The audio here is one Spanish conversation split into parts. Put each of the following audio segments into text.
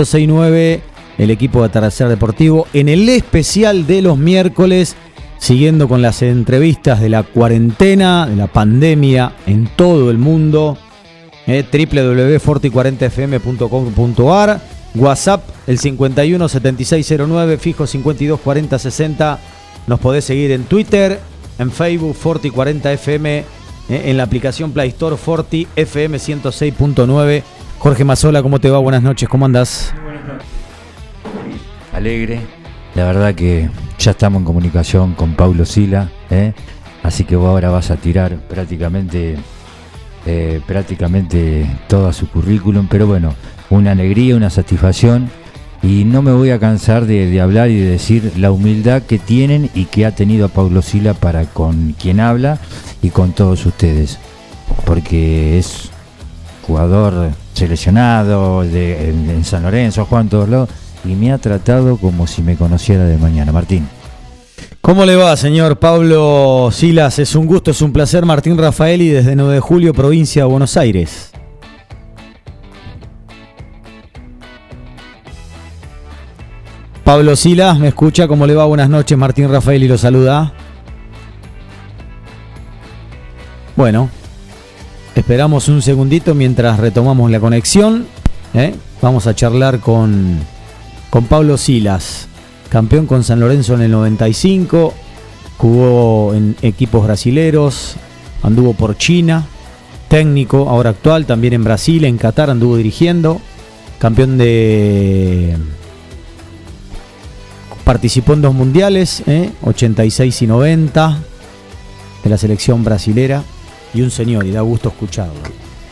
69, el equipo de Atardecer Deportivo, en el especial de los miércoles, siguiendo con las entrevistas de la cuarentena, de la pandemia en todo el mundo, eh, www.forti40fm.com.ar, WhatsApp el 517609, fijo 524060, nos podés seguir en Twitter, en Facebook Forti40fm, eh, en la aplicación Play Store Forti FM 106.9. Jorge Mazola, ¿cómo te va? Buenas noches, ¿cómo andás? Alegre, la verdad que ya estamos en comunicación con Paulo Sila, ¿eh? así que vos ahora vas a tirar prácticamente, eh, prácticamente todo su currículum, pero bueno, una alegría, una satisfacción y no me voy a cansar de, de, hablar y de decir la humildad que tienen y que ha tenido Paulo Sila para con quien habla y con todos ustedes, porque es jugador seleccionado en, San Lorenzo, Juan todos lados, y me ha tratado como si me conociera de mañana. Martín. ¿Cómo le va, señor Pablo Silas? Es un gusto, es un placer. Martín Rafaeli desde 9 de julio, provincia de Buenos Aires. Pablo Silas, ¿me escucha? ¿Cómo le va? Buenas noches, Martín Rafaeli lo saluda. Bueno, Esperamos un segundito mientras retomamos la conexión. ¿eh? Vamos a charlar con, con Pablo Silas, campeón con San Lorenzo en el 95, jugó en equipos brasileros, anduvo por China, técnico, ahora actual, también en Brasil, en Qatar anduvo dirigiendo, campeón de... Participó en dos mundiales, ¿eh? 86 y 90, de la selección brasilera y un señor, y da gusto escucharlo.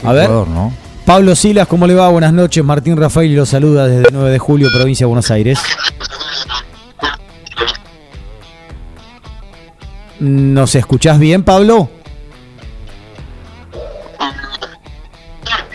A ver, ¿no? Pablo Silas, ¿cómo le va? Buenas noches. Martín Rafael lo saluda desde 9 de julio, provincia de Buenos Aires. ¿Nos escuchás bien, Pablo?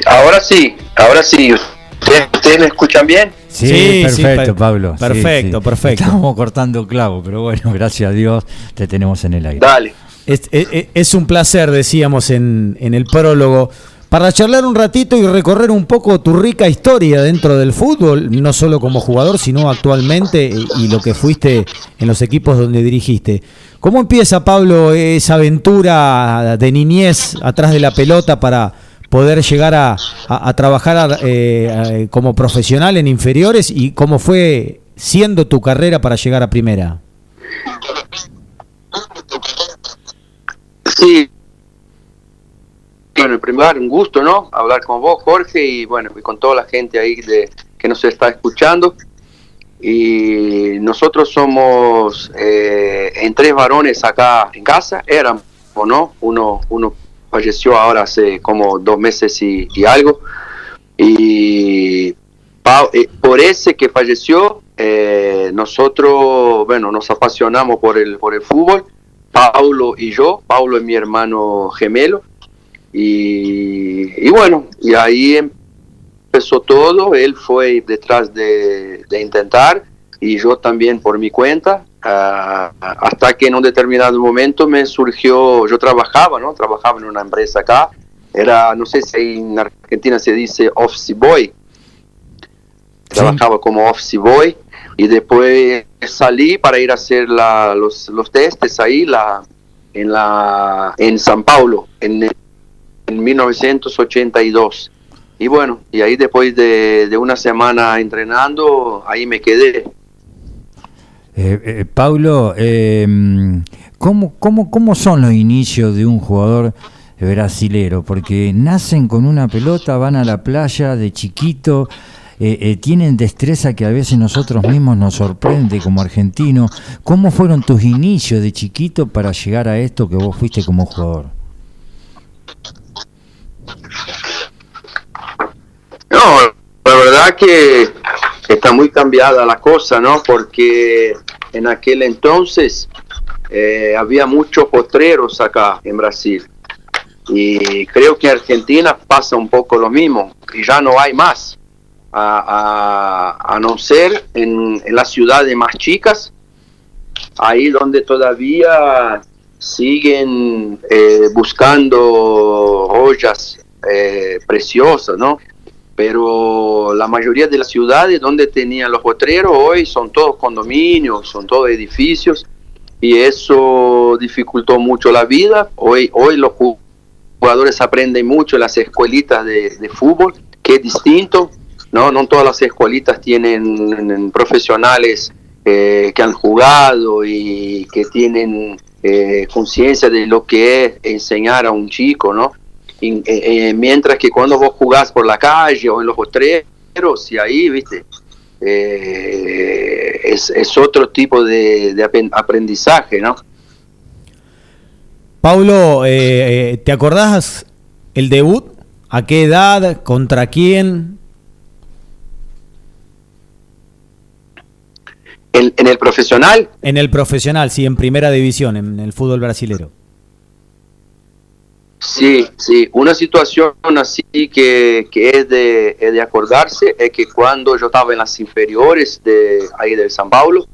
Ahora sí, ahora sí. ¿Ustedes me escuchan bien? Sí, sí perfecto, sí, Pablo. Perfecto, sí, perfecto. Estamos cortando clavo, pero bueno, gracias a Dios te tenemos en el aire. Dale. Es, es, es, un placer, decíamos en, el prólogo, para charlar un ratito y recorrer un poco tu rica historia dentro del fútbol, no solo como jugador, sino actualmente y lo que fuiste en los equipos donde dirigiste. ¿Cómo empieza, Pablo, esa aventura de niñez atrás de la pelota para poder llegar a, a, a trabajar eh, como profesional en inferiores y cómo fue siendo tu carrera para llegar a primera? Sí. Bueno, en primer lugar, un gusto, ¿no? Hablar con vos, Jorge, y bueno, y con toda la gente ahí de, que nos está escuchando. Y nosotros somos eh, en tres varones acá en casa, éramos, ¿no? Uno, uno falleció ahora hace como dos meses y, y algo. Y eh, por ese que falleció, eh, nosotros, bueno, nos apasionamos por el, por el fútbol Paulo y yo, Paulo es mi hermano gemelo, y, y, bueno, y ahí empezó todo, él fue detrás de, de intentar, y yo también por mi cuenta, uh, hasta que en un determinado momento me surgió, yo trabajaba, ¿no? Trabajaba en una empresa acá, era, no sé si en Argentina se dice office boy, trabajaba sí. como office boy, y después salí para ir a hacer la, los, los testes ahí la, en, la, en San Paulo en, en 1982. Y bueno, y ahí después de, de una semana entrenando, ahí me quedé. Eh, eh, Paulo, eh, ¿cómo, cómo, ¿cómo son los inicios de un jugador brasilero? Porque nacen con una pelota, van a la playa de chiquito, eh, eh, tienen destreza que a veces nosotros mismos nos sorprende como argentinos. ¿Cómo fueron tus inicios de chiquito para llegar a esto que vos fuiste como jugador? No, la verdad que está muy cambiada la cosa, ¿no? Porque en aquel entonces eh, había muchos potreros acá en Brasil. Y creo que en Argentina pasa un poco lo mismo, y ya no hay más a, no ser en, las ciudades más chicas, ahí donde todavía siguen eh, buscando joyas eh, preciosas, ¿no? pero la mayoría de las ciudades donde tenían los potreros hoy son todos condominios, son todos edificios y eso dificultó mucho la vida. Hoy, hoy los jugadores aprenden mucho en las escuelitas de, fútbol, que es distinto, ¿no? No todas las escuelitas tienen profesionales eh, que han jugado y que tienen eh, conciencia de lo que es enseñar a un chico, ¿no? Eh, mientras que cuando vos jugás por la calle o en los potreros y ahí, viste, es, otro tipo de, aprendizaje, ¿no? Paulo, ¿te acordás el debut? ¿A qué edad? ¿Contra quién? ¿En, ¿En, el profesional? En el profesional, sí, en primera división, en el fútbol brasilero. Sí, sí, una situación así que, es, de, de, acordarse es que cuando yo estaba en las inferiores de ahí del San Paulo,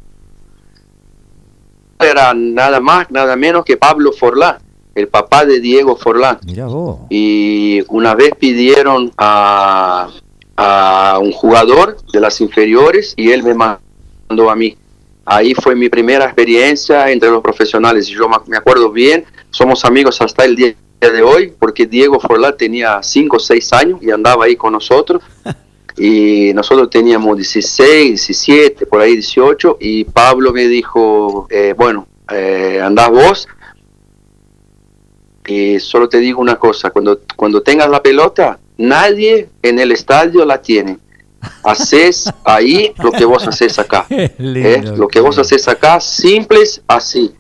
era nada más, nada menos que Pablo Forlán, el papá de Diego Forlán. Y una vez pidieron a, a un jugador de las inferiores y él me mandó a mí. Ahí fue mi primera experiencia entre los profesionales y yo me acuerdo bien, somos amigos hasta el día de hoy, porque Diego Forlá tenía 5 o 6 años y andaba ahí con nosotros. Y nosotros teníamos 16, 17, por ahí 18. Y Pablo me dijo, eh, bueno, eh, andás vos. Y solo te digo una cosa, cuando, cuando tengas la pelota, nadie en el estadio la tiene. Haces ahí lo que vos haces acá. ¿eh? Lo que vos haces acá, simples así.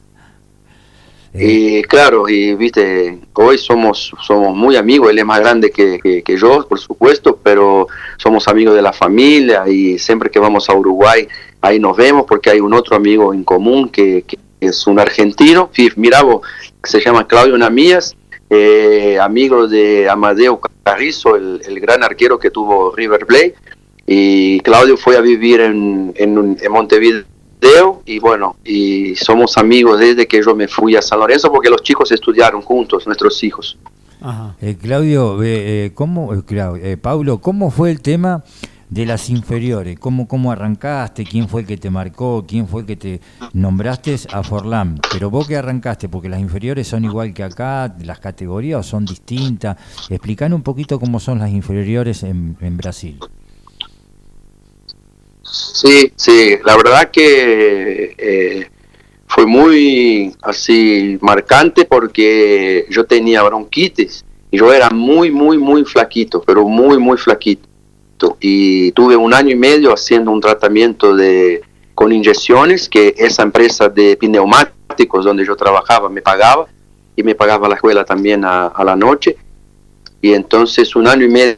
Y claro, y viste, hoy somos, somos muy amigos, él es más grande que, que, yo, por supuesto, pero somos amigos de la familia y siempre que vamos a Uruguay, ahí nos vemos porque hay un otro amigo en común que, es un argentino, mira que se llama Claudio Namías, eh, amigo de Amadeo Carrizo, el, el, gran arquero que tuvo River Plate, y Claudio fue a vivir en, en, en Montevideo y bueno, y somos amigos desde que yo me fui a San Lorenzo porque los chicos estudiaron juntos, nuestros hijos. Eh, Claudio, eh, ¿cómo, eh, eh, Pablo, ¿cómo fue el tema de las inferiores? ¿Cómo, ¿Cómo arrancaste? ¿Quién fue el que te marcó? ¿Quién fue el que te nombraste a Forlán? Pero vos que arrancaste, porque las inferiores son igual que acá, las categorías son distintas. Explican un poquito cómo son las inferiores en, en Brasil. Sí, sí, la verdad que eh, fue muy así marcante porque yo tenía bronquitis y yo era muy, muy, muy flaquito, pero muy, muy flaquito. Y tuve un año y medio haciendo un tratamiento de con inyecciones que esa empresa de pneumáticos donde yo trabajaba me pagaba y me pagaba la escuela también a, a la noche. Y entonces un año y medio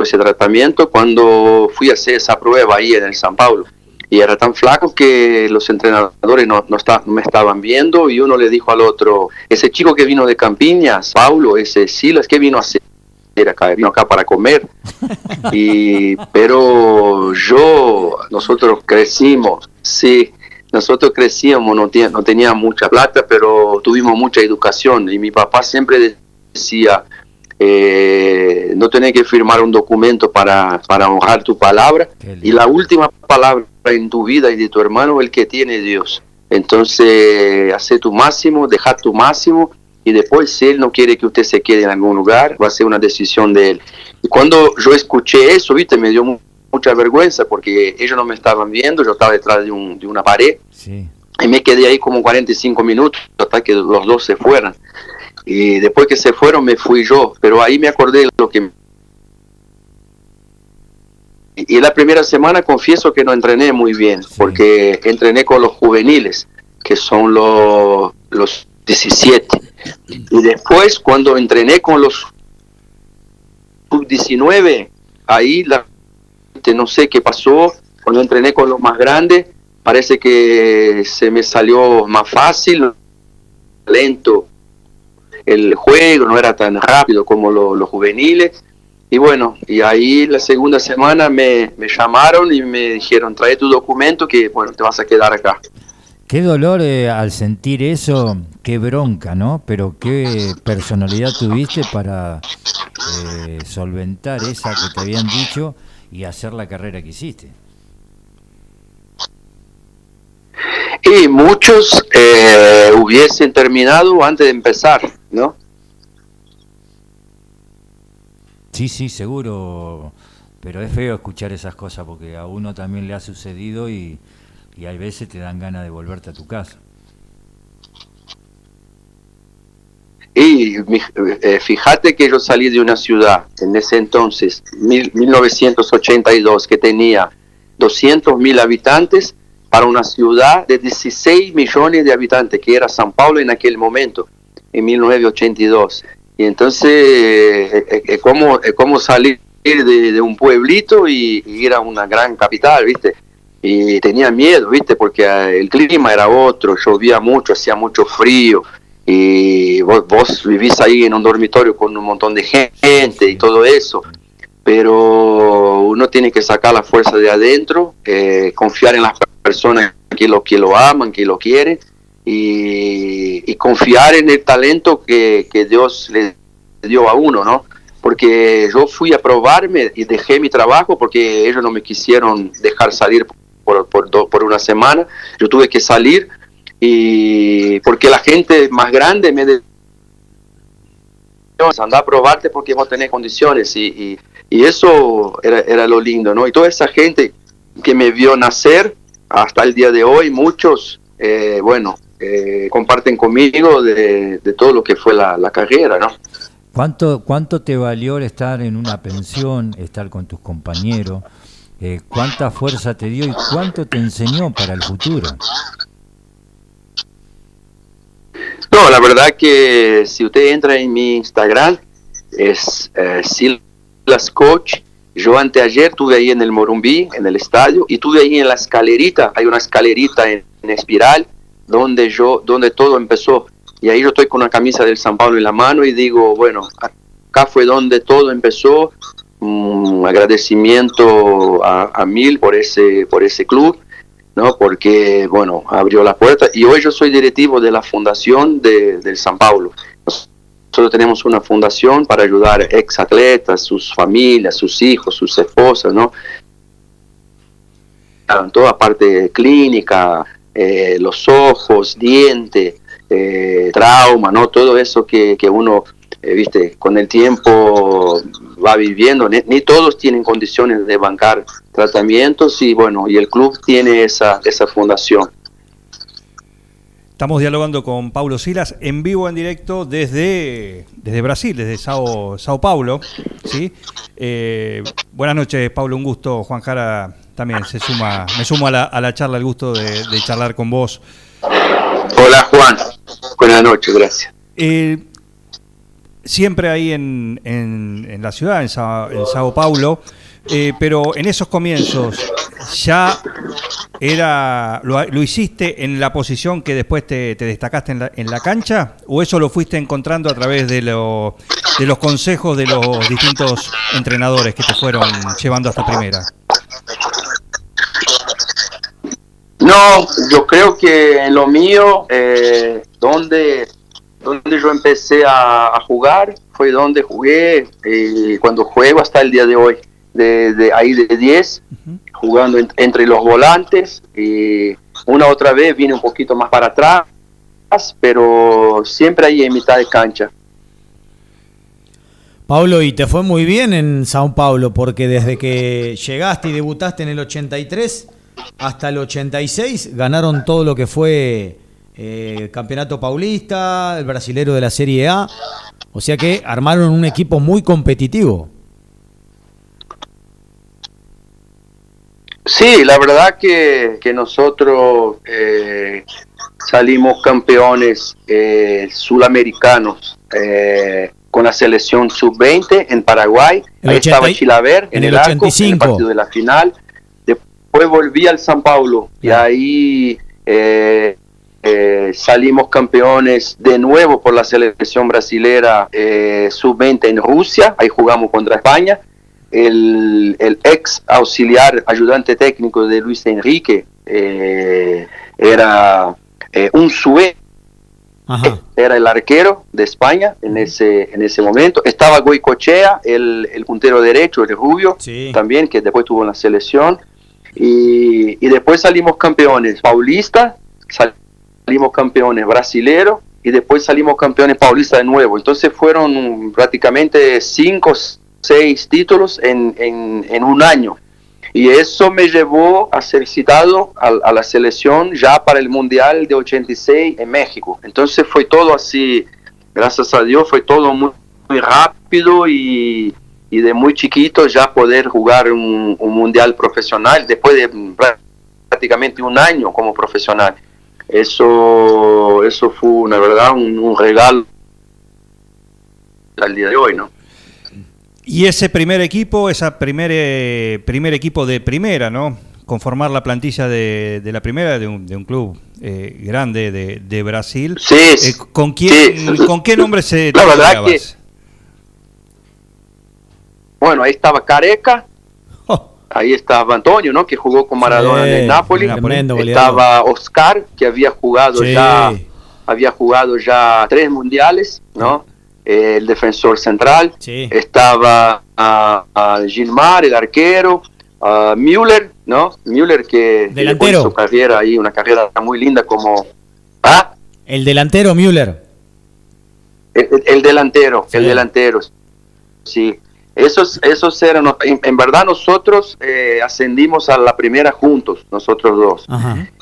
ese tratamiento cuando fui a hacer esa prueba ahí en el San Paulo. Y era tan flaco que los entrenadores no, no, me estaban viendo y uno le dijo al otro, ese chico que vino de Campiñas, Paulo, ese Silas, ¿qué vino a hacer? Acá, vino acá para comer. Y, pero yo, nosotros crecimos, sí, nosotros crecíamos, no, no teníamos mucha plata, pero tuvimos mucha educación. Y mi papá siempre decía, eh, no tenés que firmar un documento para, para honrar tu palabra y la última palabra en tu vida y de tu hermano es el que tiene Dios. Entonces, hace tu máximo, deja tu máximo y después si él no quiere que usted se quede en algún lugar, va a ser una decisión de él. Y cuando yo escuché eso, viste, me dio mucha vergüenza porque ellos no me estaban viendo, yo estaba detrás de, un, de una pared y me quedé ahí como 45 minutos hasta que los dos se fueran. Y después que se fueron me fui yo, pero ahí me acordé de lo que... Y la primera semana confieso que no entrené muy bien, porque entrené con los juveniles, que son los, los 17. Y después cuando entrené con los sub-19, ahí la, no sé qué pasó, cuando entrené con los más grandes, parece que se me salió más fácil, lento el juego, no era tan rápido como los juveniles. Y bueno, y ahí la segunda semana me, llamaron y me dijeron, trae tu documento que bueno, te vas a quedar acá. Qué dolor eh, al sentir eso, qué bronca, ¿no? Pero qué personalidad tuviste para eh, solventar esa que te habían dicho y hacer la carrera que hiciste. Y muchos eh, hubiesen terminado antes de empezar, ¿no? Sí, sí, seguro, pero es feo escuchar esas cosas porque a uno también le ha sucedido y, y hay veces te dan ganas de volverte a tu casa. Y eh, fíjate que yo salí de una ciudad en ese entonces, 1982, que tenía 200 mil habitantes para una ciudad de 16 millones de habitantes, que era San Paulo en aquel momento, en 1982. Y entonces, eh, eh, es como, como salir de, un pueblito y, ir a una gran capital, ¿viste? Y tenía miedo, ¿viste? Porque el clima era otro, llovía mucho, hacía mucho frío, y vos, vivís ahí en un dormitorio con un montón de gente y todo eso, pero uno tiene que sacar la fuerza de adentro, eh, confiar en las personas que lo, que lo aman, que lo quieren y, confiar en el talento que, Dios le dio a uno, ¿no? Porque yo fui a probarme y dejé mi trabajo porque ellos no me quisieron dejar salir por, por, por una semana, yo tuve que salir y porque la gente más grande me dice, anda a probarte porque vos tenés condiciones y, y, eso era, era, lo lindo, ¿no? Y toda esa gente que me vio nacer hasta el día de hoy, muchos, eh, bueno, eh, comparten conmigo de, de, todo lo que fue la, la carrera, ¿no? ¿Cuánto, ¿Cuánto te valió estar en una pensión, estar con tus compañeros? Eh, ¿Cuánta fuerza te dio y cuánto te enseñó para el futuro? No, la verdad que si usted entra en mi Instagram, es eh, Silas Coach. Yo anteayer estuve ahí en el Morumbí, en el estadio, y estuve ahí en la escalerita, hay una escalerita en, espiral, donde, yo, donde todo empezó. Y ahí yo estoy con una camisa del San Pablo en la mano y digo, bueno, acá fue donde todo empezó. Un agradecimiento a, Mil por ese, por ese club ¿no? porque bueno, abrió la puerta y hoy yo soy directivo de la fundación de, del San Paulo. Nosotros tenemos una fundación para ayudar ex atletas, sus familias, sus hijos, sus esposas, ¿no? En toda parte clínica, eh, los ojos, dientes, eh, trauma, ¿no? Todo eso que, que uno eh, viste, con el tiempo va viviendo, ni, todos tienen condiciones de bancar tratamientos y bueno, y el club tiene esa, esa fundación. Estamos dialogando con Paulo Silas en vivo, en directo desde, desde Brasil, desde Sao, Sao Paulo. ¿sí? Eh, buenas noches, Paulo, un gusto. Juan Jara también se suma, me sumo a la, a la charla, el gusto de, charlar con vos. Hola Juan, buenas noches, gracias. Eh, siempre ahí en, en, la ciudad, en, Sao, Paulo, eh, pero en esos comienzos ya era lo, hiciste en la posición que después te, destacaste en la, en la, cancha o eso lo fuiste encontrando a través de, lo, de los consejos de los distintos entrenadores que te fueron llevando hasta primera? No, yo creo que en lo mío, eh, donde donde yo empecé a, jugar fue donde jugué y cuando juego hasta el día de hoy, de, ahí de 10, jugando entre los volantes y una otra vez vine un poquito más para atrás, pero siempre ahí en mitad de cancha. Pablo, y te fue muy bien en Sao Paulo, porque desde que llegaste y debutaste en el 83 hasta el 86 ganaron todo lo que fue el eh, Campeonato Paulista, el brasilero de la Serie A. O sea que armaron un equipo muy competitivo. Sí, la verdad que, nosotros eh, salimos campeones eh, sudamericanos con la selección sub-20 en Paraguay. Ahí estaba Chilaver en, el, arco, en el partido de la final. Después volví al San Paulo. Y ahí eh, salimos campeones de nuevo por la selección brasilera eh, sub-20 en Rusia, ahí jugamos contra España. El, ex auxiliar ayudante técnico de Luis Enrique eh, era un sueño era el arquero de España en ese, en ese momento. Estaba Goicochea, el, el puntero derecho, el rubio, también, que después tuvo la selección. Y, y, después salimos campeones paulistas, salimos campeones brasileros y después salimos campeones paulistas de nuevo. Entonces fueron prácticamente cinco, seis títulos en, en, en un año. Y eso me llevó a ser citado a, la selección ya para el Mundial de 86 en México. Entonces fue todo así, gracias a Dios, fue todo muy, rápido y, de muy chiquito ya poder jugar un, Mundial profesional después de prácticamente un año como profesional. Eso, eso fue, una verdad, un, un regalo al día de hoy, ¿no? Y ese primer equipo, ese primer, eh, primer equipo de primera, ¿no? Conformar la plantilla de, la primera de un, de un club eh, grande de, Brasil. Sí. Eh, ¿con, quién, ¿Con qué nombre se La verdad que, Bueno, ahí estaba Careca. Oh. Ahí estaba Antonio, ¿no? Que jugó con Maradona en el Napoli. Estaba Oscar, que había jugado ya había jugado ya tres mundiales, ¿no? el defensor central, estaba a, Gilmar, el arquero, a Müller, ¿no? Müller que delantero. su carrera ahí, una carrera muy linda como... ¿Ah? El delantero Müller. El, delantero, el delantero, sí. Esos, esos eran, en, verdad nosotros eh, ascendimos a la primera juntos, nosotros dos.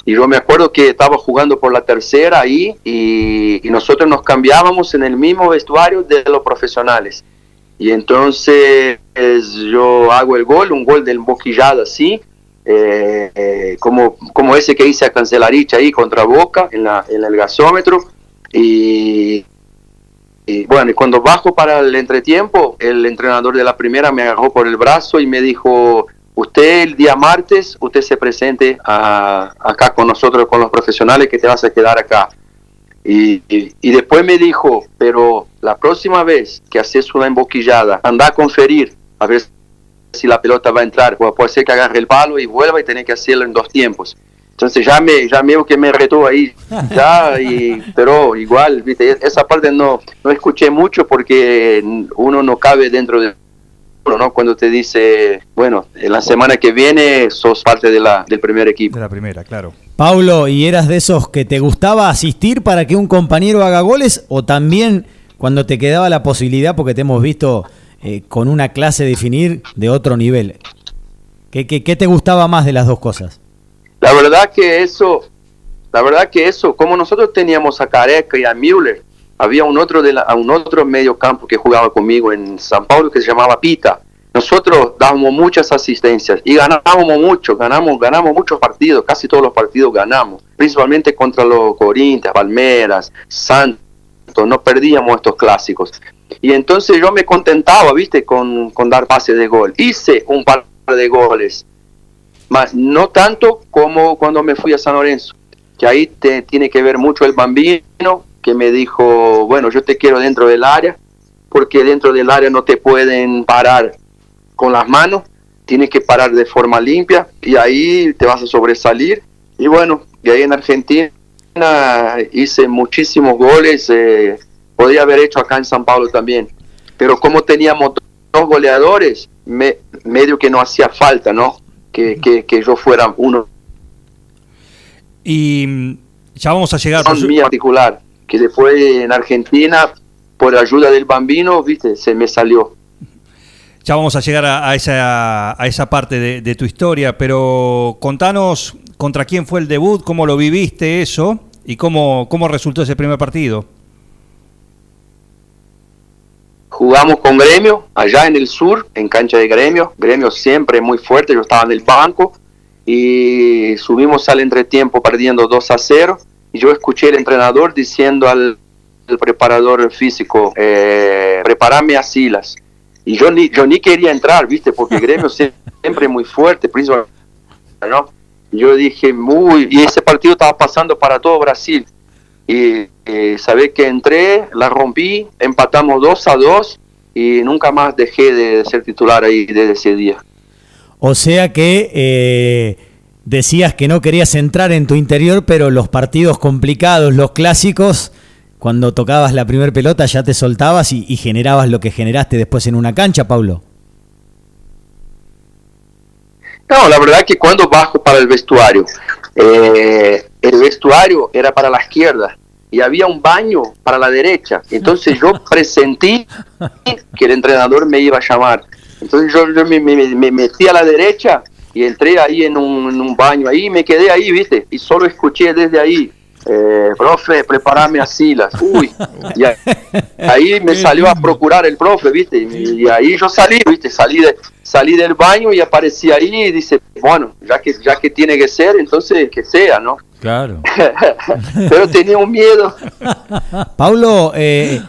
Y yo me acuerdo que estaba jugando por la tercera ahí y, nosotros nos cambiábamos en el mismo vestuario de los profesionales. Y entonces yo hago el gol, un gol del boquillado así, eh, eh, como, como ese que hice a Cancelaricha ahí contra Boca en, la, en el gasómetro. Y, y bueno, y cuando bajo para el entretiempo, el entrenador de la primera me agarró por el brazo y me dijo, usted el día martes, usted se presente acá con nosotros, con los profesionales, que te vas a quedar acá. Y, después me dijo, pero la próxima vez que haces una emboquillada, anda a conferir, a ver si la pelota va a entrar, puede ser que agarre el palo y vuelva y tener que hacerlo en dos tiempos. Entonces ya me, ya que me retó ahí, ya, y, pero igual, ¿viste? esa parte no, no escuché mucho porque uno no cabe dentro de uno, ¿no? Cuando te dice, bueno, en la semana que viene sos parte de la, del primer equipo. De la primera, claro. Pablo, ¿y eras de esos que te gustaba asistir para que un compañero haga goles o también cuando te quedaba la posibilidad, porque te hemos visto eh, con una clase definir de otro nivel? ¿Qué, qué, qué te gustaba más de las dos cosas? La verdad que eso, la verdad que eso, como nosotros teníamos a Careca y a Müller, había un otro, de la, un otro medio campo que jugaba conmigo en San Paulo que se llamaba Pita. Nosotros dábamos muchas asistencias y ganábamos mucho, ganamos, ganamos muchos partidos, casi todos los partidos ganamos, principalmente contra los Corinthians, Palmeras, Santos, no perdíamos estos clásicos. Y entonces yo me contentaba, viste, con, con dar pases de gol. Hice un par de goles más no tanto como cuando me fui a San Lorenzo, que ahí te, tiene que ver mucho el bambino, que me dijo, bueno, yo te quiero dentro del área, porque dentro del área no te pueden parar con las manos, tienes que parar de forma limpia y ahí te vas a sobresalir. Y bueno, y ahí en Argentina hice muchísimos goles, eh, podría haber hecho acá en San Pablo también, pero como teníamos dos goleadores, me, medio que no hacía falta, ¿no? Que, que, yo fuera uno. Y mm, ya vamos a llegar. Son mía particular, que después en Argentina, por ayuda del bambino, viste, se me salió. Ya vamos a llegar a, esa, a esa parte de, de, tu historia, pero contanos contra quién fue el debut, cómo lo viviste eso y cómo, cómo resultó ese primer partido jugamos con Gremio allá en el sur, en cancha de Gremio. Gremio siempre muy fuerte, yo estaba en el banco y subimos al entretiempo perdiendo 2 a 0. Y yo escuché el entrenador diciendo al, preparador físico, eh, preparame a Silas. Y yo ni, yo ni quería entrar, ¿viste? Porque Gremio siempre muy fuerte, principalmente, ¿no? yo dije, muy, y ese partido estaba pasando para todo Brasil y eh, sabés que entré, la rompí, empatamos 2 a 2 y nunca más dejé de ser titular ahí desde ese día. O sea que eh, decías que no querías entrar en tu interior, pero los partidos complicados, los clásicos, cuando tocabas la primera pelota ya te soltabas y, generabas lo que generaste después en una cancha, Pablo. No, la verdad que cuando bajo para el vestuario, eh, el vestuario era para la izquierda y había un baño para la derecha. Entonces yo presentí que el entrenador me iba a llamar. Entonces yo, me, metí a la derecha y entré ahí en un, en un baño ahí y me quedé ahí, ¿viste? Y solo escuché desde ahí eh, profe, preparame a Silas. Uy, y ahí me salió a procurar el profe, ¿viste? Y, ahí yo salí, ¿viste? Salí, de, salí del baño y aparecí ahí y dice, bueno, ya que, ya que tiene que ser, entonces que sea, ¿no? Claro. Pero tenía un miedo. Paulo, eh,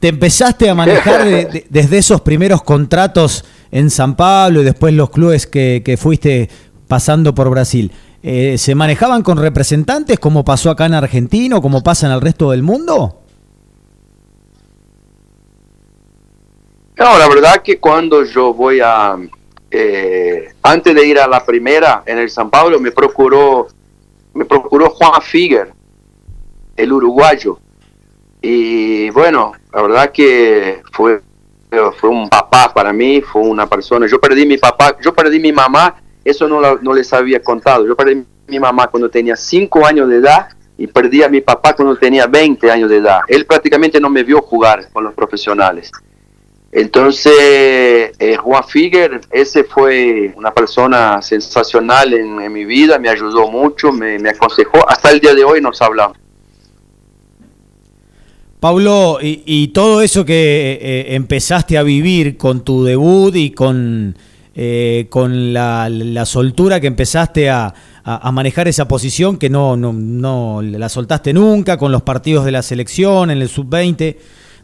te empezaste a manejar desde esos primeros contratos en San Pablo y después los clubes que, que fuiste pasando por Brasil. Eh, ¿se manejaban con representantes como pasó acá en Argentina o como pasa en el resto del mundo? No, la verdad que cuando yo voy a, eh, antes de ir a la primera en el San Pablo, me procuró, me procuró Juan Figuer, el uruguayo. Y bueno, la verdad que fue, fue un papá para mí, fue una persona. Yo perdí mi papá, yo perdí mi mamá eso no, no les había contado. Yo perdí mi mamá cuando tenía 5 años de edad y perdí a mi papá cuando tenía 20 años de edad. Él prácticamente no me vio jugar con los profesionales. Entonces, eh, Juan Figuer, ese fue una persona sensacional en, mi vida, me ayudó mucho, me, aconsejó. Hasta el día de hoy nos hablamos. Pablo, y, todo eso que eh, empezaste a vivir con tu debut y con eh, con la, soltura que empezaste a, manejar esa posición que no, no, la soltaste nunca, con los partidos de la selección, en el sub-20,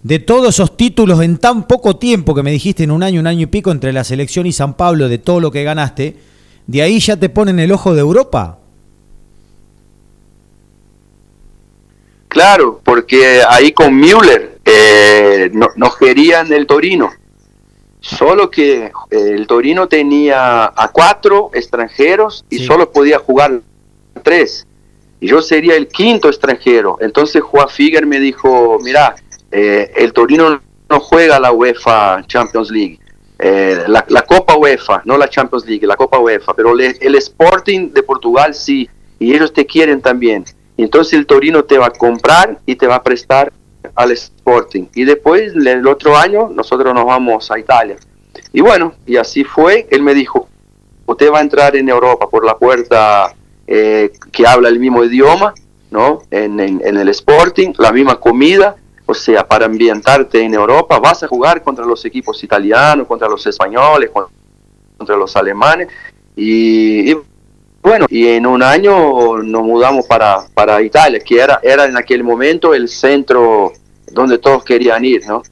de todos esos títulos en tan poco tiempo que me dijiste en un año, un año y pico entre la selección y San Pablo, de todo lo que ganaste, de ahí ya te ponen el ojo de Europa. Claro, porque ahí con Müller eh, nos querían el Torino. Solo que eh, el Torino tenía a cuatro extranjeros y solo podía jugar tres. Y yo sería el quinto extranjero. Entonces Juan Figuer me dijo, mira, eh, el Torino no juega la UEFA Champions League. Eh, la, Copa UEFA, no la Champions League, la Copa UEFA, pero el Sporting de Portugal sí, y ellos te quieren también. entonces el Torino te va a comprar y te va a prestar al Sporting. Y después, el otro año, nosotros nos vamos a Italia. Y bueno, y así fue. Él me dijo, usted va a entrar en Europa por la puerta eh, que habla el mismo idioma, ¿no? En, en, el Sporting, la misma comida. O sea, para ambientarte en Europa, vas a jugar contra los equipos italianos, contra los españoles, contra los alemanes. Y, bueno, y en un año nos mudamos para, para Italia, que era, era en aquel momento el centro donde todos querían ir, ¿no?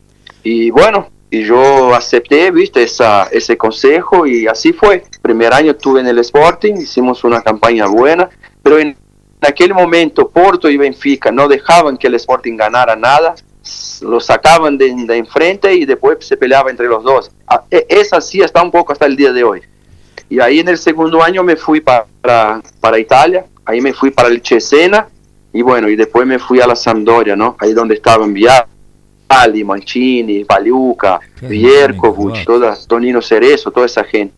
Y bueno, y yo acepté, viste, esa, ese consejo y así fue. Primer año estuve en el Sporting, hicimos una campaña buena, pero en aquel momento Porto y Benfica no dejaban que el Sporting ganara nada, lo sacaban de, de enfrente y después se peleaba entre los dos. Ah, e, es así hasta un poco hasta el día de hoy. Y ahí en el segundo año me fui para, para Italia, ahí me fui para el Cesena y bueno, y después me fui a la Sampdoria, ¿no? Ahí donde estaba enviado. Ali, Mancini, Paliuca, Vierkovic, todas, Tonino Cerezo, toda esa gente.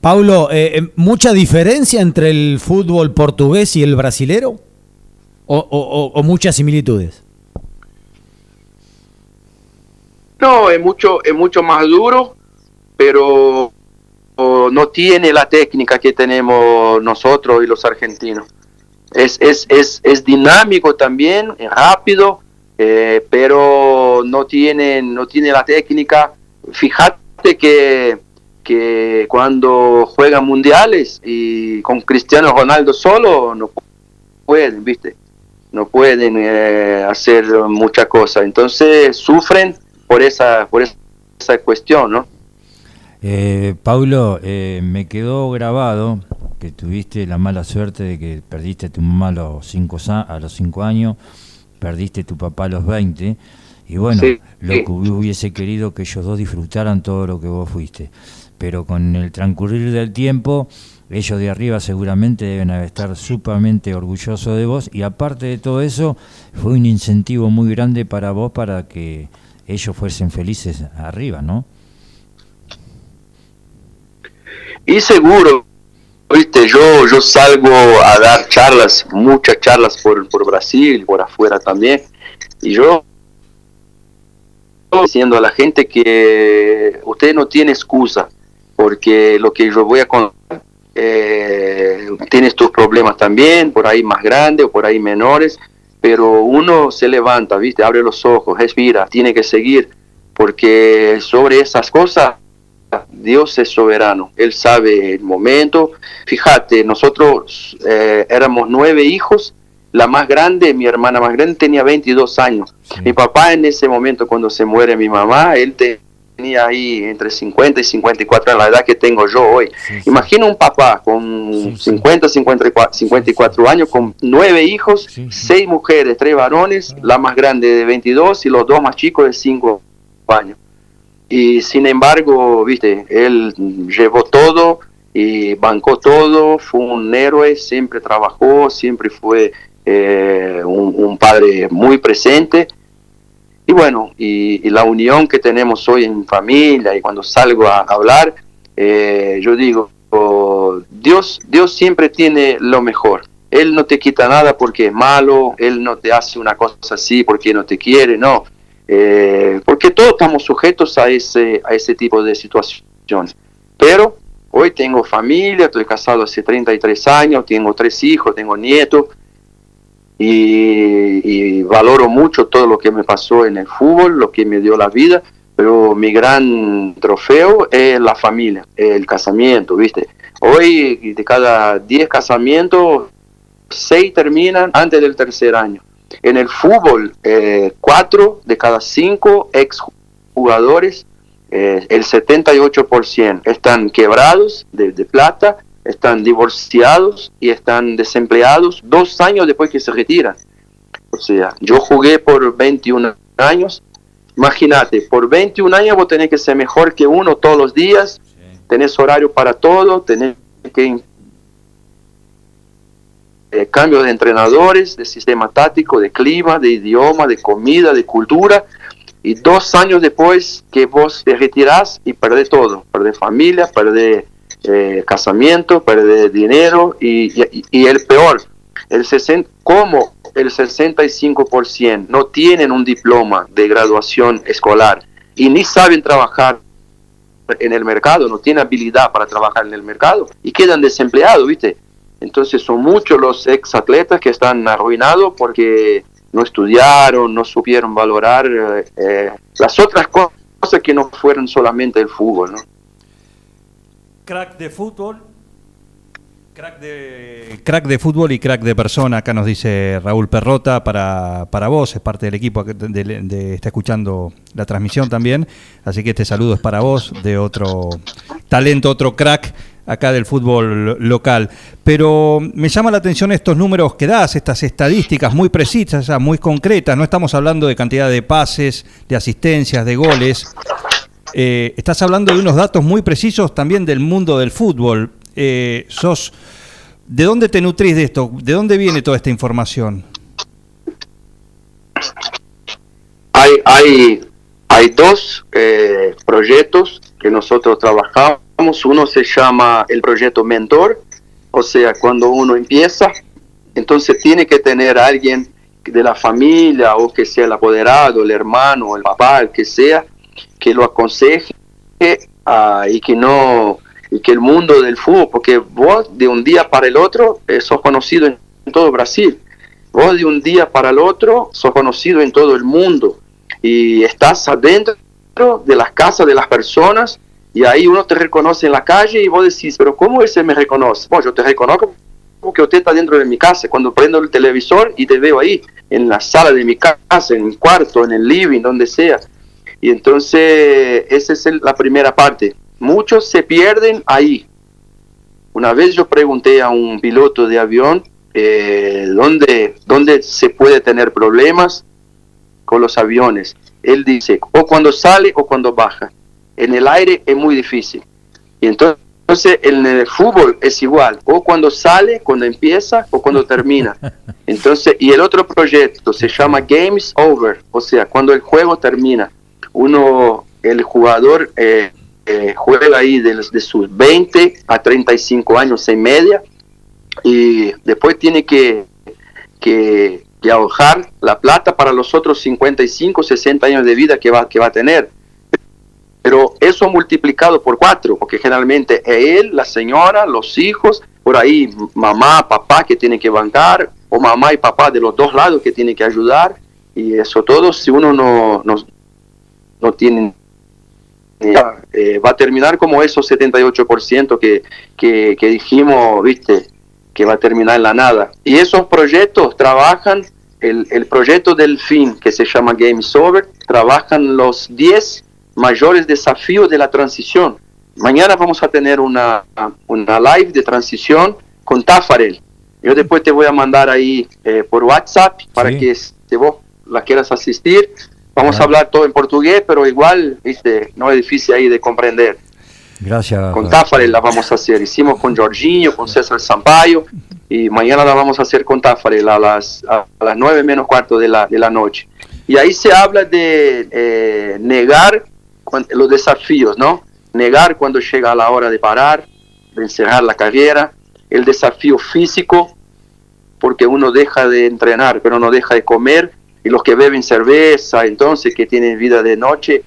Paulo, eh, eh, ¿mucha diferencia entre el fútbol portugués y el brasilero? ¿O, muchas similitudes? No, es mucho, es mucho más duro, pero no tiene la técnica que tenemos nosotros y los argentinos. Es, es, es, es dinámico también, es rápido, eh, pero no tiene, no tiene la técnica. Fíjate que, que cuando juegan mundiales y con Cristiano Ronaldo solo, no pueden, ¿viste? No pueden eh, hacer muchas cosas. Entonces sufren por esa, por esa cuestión, ¿no? Eh, Paulo, eh, me quedó grabado que tuviste la mala suerte de que perdiste a tu mamá a los cinco, a los cinco años, perdiste a tu papá a los 20, y bueno, lo que hubiese querido que ellos dos disfrutaran todo lo que vos fuiste. Pero con el transcurrir del tiempo, ellos de arriba seguramente deben estar sumamente orgullosos de vos y aparte de todo eso, fue un incentivo muy grande para vos para que ellos fuesen felices arriba, ¿no? Y seguro, yo, yo salgo a dar charlas, muchas charlas por, por Brasil, por afuera también, y yo diciendo a la gente que usted no tiene excusa, porque lo que yo voy a contar, eh, tienes tus problemas también, por ahí más grandes o por ahí menores, pero uno se levanta, ¿viste? Abre los ojos, respira, tiene que seguir, porque sobre esas cosas Dios es soberano, Él sabe el momento. Fíjate, nosotros eh, éramos nueve hijos, la más grande, mi hermana más grande, tenía 22 años. Mi papá en ese momento, cuando se muere mi mamá, él tenía ahí entre 50 y 54 años, la edad que tengo yo hoy. Imagina un papá con 50, 54, 54 años, con nueve hijos, seis mujeres, tres varones, la más grande de 22 y los dos más chicos de 5 años. Y sin embargo, viste, él llevó todo y bancó todo, fue un héroe, siempre trabajó, siempre fue eh, un, padre muy presente. Y bueno, y, la unión que tenemos hoy en familia y cuando salgo a hablar, eh, yo digo, Dios, Dios siempre tiene lo mejor. Él no te quita nada porque es malo, Él no te hace una cosa así porque no te quiere, no. Eh, porque todos estamos sujetos a ese, a ese tipo de situaciones. Pero hoy tengo familia, estoy casado hace 33 años, tengo tres hijos, tengo nietos, y, valoro mucho todo lo que me pasó en el fútbol, lo que me dio la vida, pero mi gran trofeo es la familia, el casamiento, ¿viste? Hoy de cada 10 casamientos, 6 terminan antes del tercer año. En el fútbol, eh, cuatro de cada cinco exjugadores, eh, el 78% están quebrados de, plata, están divorciados y están desempleados dos años después que se retiran. O sea, yo jugué por 21 años. Imagínate, por 21 años vos tenés que ser mejor que uno todos los días, tenés horario para todo, tenés que eh, cambios de entrenadores, de sistema táctico, de clima, de idioma, de comida, de cultura. Y dos años después que vos te retirás y perdés todo, perdés familia, perdés eh, casamiento, perdés dinero y, y, el peor, el 60, como el 65% no tienen un diploma de graduación escolar y ni saben trabajar en el mercado, no tienen habilidad para trabajar en el mercado y quedan desempleados, ¿viste? Entonces son muchos los ex atletas que están arruinados porque no estudiaron, no supieron valorar eh, eh, las otras cosas que no fueron solamente el fútbol. ¿no? Crack de fútbol. Crack de, crack de fútbol y crack de persona, acá nos dice Raúl Perrota, para, para vos, es parte del equipo que está escuchando la transmisión también, así que este saludo es para vos, de otro talento, otro crack acá del fútbol local. Pero me llama la atención estos números que das, estas estadísticas muy precisas, muy concretas. No estamos hablando de cantidad de pases, de asistencias, de goles. Eh, estás hablando de unos datos muy precisos también del mundo del fútbol. Eh, sos, ¿De dónde te nutrís de esto? ¿De dónde viene toda esta información? Hay, hay, hay dos eh, proyectos que nosotros trabajamos uno se llama el proyecto mentor, o sea, cuando uno empieza, entonces tiene que tener a alguien de la familia o que sea el apoderado, el hermano, el papá, el que sea, que lo aconseje ah, y que no y que el mundo del fútbol, porque vos de un día para el otro eh, sos conocido en, todo Brasil, vos de un día para el otro sos conocido en todo el mundo y estás adentro de las casas de las personas y ahí uno te reconoce en la calle y vos decís, pero ¿cómo ese me reconoce? Bueno, yo te reconozco porque usted está dentro de mi casa. Cuando prendo el televisor y te veo ahí, en la sala de mi casa, en el cuarto, en el living, donde sea. Y entonces, esa es la primera parte. Muchos se pierden ahí. Una vez yo pregunté a un piloto de avión eh, ¿dónde, dónde se puede tener problemas con los aviones. Él dice, o cuando sale o cuando baja en el aire es muy difícil. Y entonces Entonces, en el fútbol es igual, o cuando sale, cuando empieza o cuando termina. Entonces, y el otro proyecto se llama Games Over, o sea, cuando el juego termina. Uno, el jugador eh, eh, juega ahí de, de, sus 20 a 35 años en media y después tiene que, que, ahorrar la plata para los otros 55, 60 años de vida que va, que va a tener. Pero eso multiplicado por cuatro, porque generalmente es él, la señora, los hijos, por ahí mamá, papá que tienen que bancar, o mamá y papá de los dos lados que tienen que ayudar, y eso todo, si uno no, no, no tiene... Eh, va a terminar como esos 78% que, que, que dijimos, viste, que va a terminar en la nada. Y esos proyectos trabajan, el, el proyecto del fin, que se llama Game Over, trabajan los 10 mayores desafíos de la transición. Mañana vamos a tener una, una live de transición con Tafarel. Yo después te voy a mandar ahí eh, por WhatsApp para que si vos la quieras asistir. Vamos a hablar todo en portugués, pero igual ¿viste? no es difícil ahí de comprender. Gracias. Con Tafarel la vamos a hacer. Hicimos con Jorginho, con César Sampaio y mañana la vamos a hacer con Tafarel a las, a las 9 menos cuarto de la, de la noche. Y ahí se habla de eh, negar los desafíos, ¿no? Negar cuando llega la hora de parar, de encerrar la carrera, el desafío físico, porque uno deja de entrenar, pero no deja de comer, y los que beben cerveza, entonces que tienen vida de noche,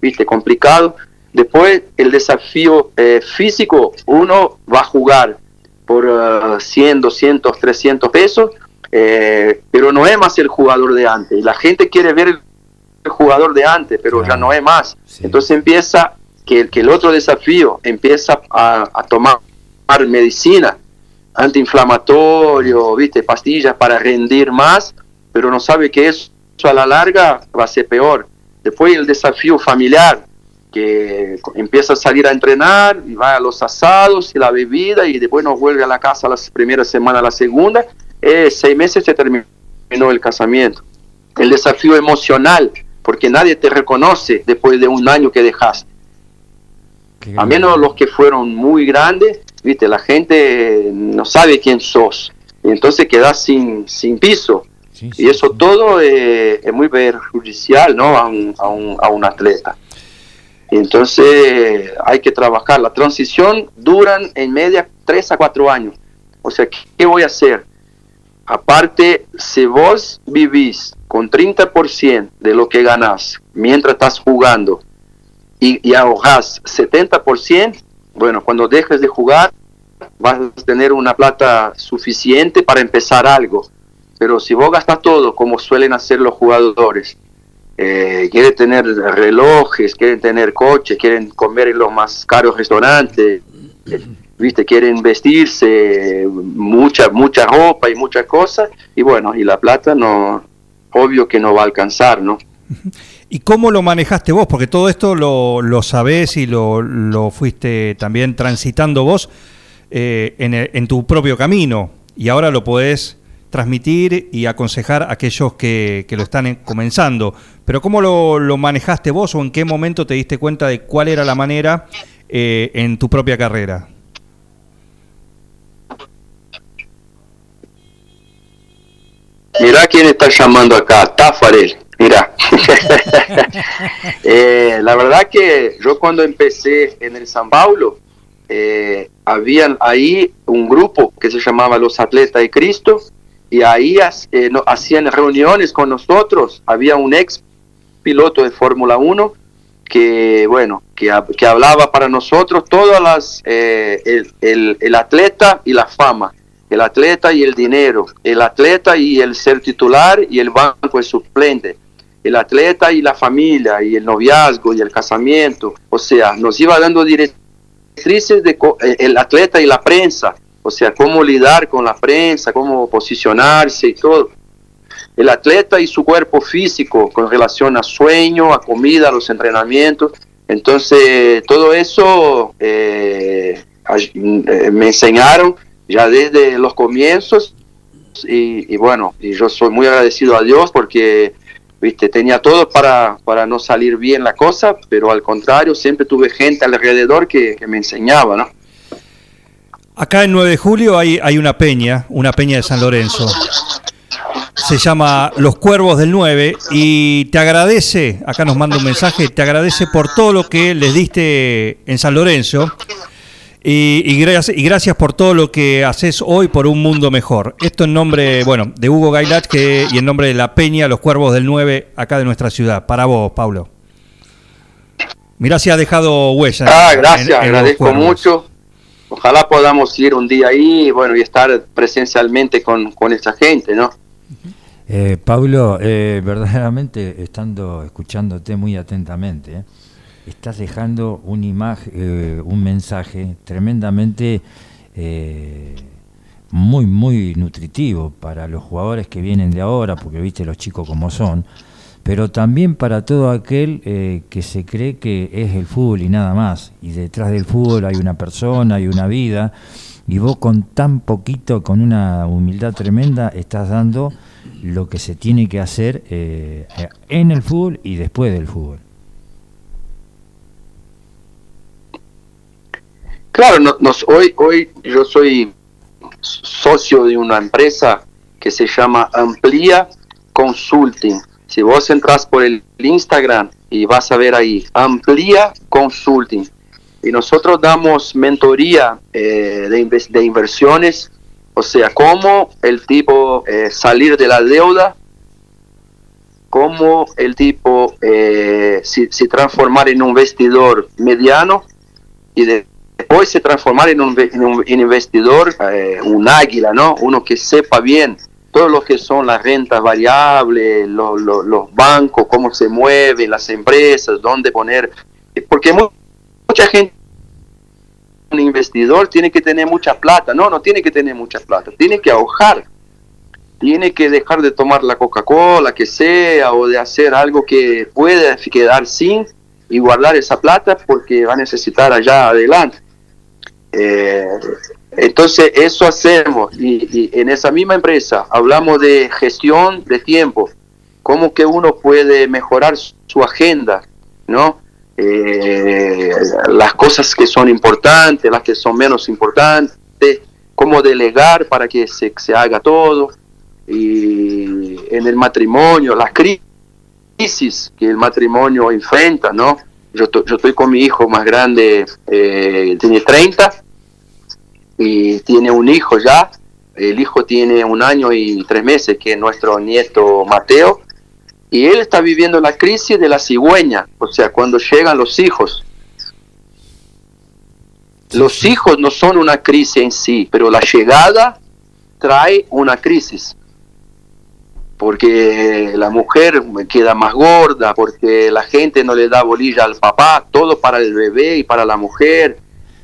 viste, complicado. Después el desafío eh, físico, uno va a jugar por uh, 100, 200, 300 pesos, eh, pero no es más el jugador de antes. La gente quiere ver el jugador de antes, pero claro. ya no es más. Sí. Entonces empieza que, que, el otro desafío empieza a, a tomar medicina antiinflamatorio, viste, pastillas para rendir más, pero no sabe que eso a la larga va a ser peor. Después el desafío familiar, que empieza a salir a entrenar y va a los asados y la bebida y después no vuelve a la casa la primera semana, la segunda, eh, seis meses se terminó el casamiento. El desafío emocional, porque nadie te reconoce después de un año que dejaste. A menos los que fueron muy grandes, viste, la gente no sabe quién sos, y entonces quedas sin, sin piso. Y eso todo es, es, muy perjudicial ¿no? a, un, a, un, a un atleta. Entonces hay que trabajar. La transición duran en media 3 a 4 años. O sea, ¿qué voy a hacer? Aparte, si vos vivís con 30% de lo que ganás mientras estás jugando y, y ahorras 70%, bueno, cuando dejes de jugar vas a tener una plata suficiente para empezar algo. Pero si vos gastas todo, como suelen hacer los jugadores, eh, quieren tener relojes, quieren tener coches, quieren comer en los más caros restaurantes, eh, viste, quieren vestirse, mucha, mucha ropa y muchas cosas, y bueno, y la plata no, obvio que no va a alcanzar, ¿no? ¿Y cómo lo manejaste vos? Porque todo esto lo, lo sabés y lo, lo fuiste también transitando vos eh, en, el, en, tu propio camino y ahora lo podés transmitir y aconsejar a aquellos que, que lo están comenzando. Pero ¿cómo lo, lo, manejaste vos o en qué momento te diste cuenta de cuál era la manera eh, en tu propia carrera? Mirá quién está llamando acá, Tafarel. Mira, eh, la verdad que yo cuando empecé en el San Paulo, eh, habían ahí un grupo que se llamaba Los Atletas de Cristo y ahí eh, no, hacían reuniones con nosotros. Había un ex piloto de Fórmula 1 que, bueno, que, que, hablaba para nosotros todas las, eh, el, el, atleta y la fama el atleta y el dinero, el atleta y el ser titular y el banco de suplente, el atleta y la familia y el noviazgo y el casamiento. O sea, nos iba dando directrices de el atleta y la prensa, o sea, cómo lidiar con la prensa, cómo posicionarse y todo. El atleta y su cuerpo físico con relación a sueño, a comida, a los entrenamientos. Entonces, todo eso eh, me enseñaron ya desde los comienzos y, y, bueno, y yo soy muy agradecido a Dios porque viste tenía todo para, para no salir bien la cosa, pero al contrario, siempre tuve gente alrededor que, que me enseñaba, ¿no? Acá en 9 de julio hay, hay una peña, una peña de San Lorenzo. Se llama Los Cuervos del 9 y te agradece, acá nos manda un mensaje, te agradece por todo lo que les diste en San Lorenzo y, y, gracias, y gracias por todo lo que haces hoy por un mundo mejor. Esto en nombre, bueno, de Hugo Gailach que, y en nombre de la Peña, los Cuervos del 9, acá de nuestra ciudad. Para vos, Pablo. Mirá si ha dejado huella. Ah, gracias, en, en agradezco mucho. Ojalá podamos ir un día ahí bueno, y estar presencialmente con, con esa gente, ¿no? Eh, Pablo, eh, verdaderamente estando escuchándote muy atentamente, ¿eh? estás dejando una imagen, eh, un mensaje tremendamente eh, muy, muy nutritivo para los jugadores que vienen de ahora, porque viste los chicos como son, pero también para todo aquel eh, que se cree que es el fútbol y nada más, y detrás del fútbol hay una persona, hay una vida, y vos con tan poquito, con una humildad tremenda, estás dando lo que se tiene que hacer eh, en el fútbol y después del fútbol. Claro, no, nos, hoy, hoy yo soy socio de una empresa que se llama Amplia Consulting. Si vos entras por el Instagram y vas a ver ahí, Amplia Consulting. Y nosotros damos mentoría eh, de, de, inversiones, o sea, cómo el tipo eh, salir de la deuda, cómo el tipo eh, se, transformar en un investidor mediano y de después se transformar en un, en un investidor, eh, un águila, ¿no? Uno que sepa bien todo lo que son las rentas variables, los, los, los bancos, cómo se mueven las empresas, dónde poner, porque mucha gente, un investidor tiene que tener mucha plata, no, no tiene que tener mucha plata, tiene que ahorrar, tiene que dejar de tomar la Coca-Cola, que sea, o de hacer algo que pueda quedar sin y guardar esa plata porque va a necesitar allá adelante. Eh, entonces eso hacemos y, y, en esa misma empresa hablamos de gestión de tiempo, cómo que uno puede mejorar su agenda, ¿no? Eh, las cosas que son importantes, las que son menos importantes, cómo delegar para que se, se haga todo y en el matrimonio, las crisis que el matrimonio enfrenta, ¿no? Yo, yo estoy con mi hijo más grande, eh, tiene 30 y tiene un hijo ya. El hijo tiene un año y tres meses, que es nuestro nieto Mateo. Y él está viviendo la crisis de la cigüeña, o sea, cuando llegan los hijos. Los hijos no son una crisis en sí, pero la llegada trae una crisis porque la mujer queda más gorda, porque la gente no le da bolilla al papá, todo para el bebé y para la mujer.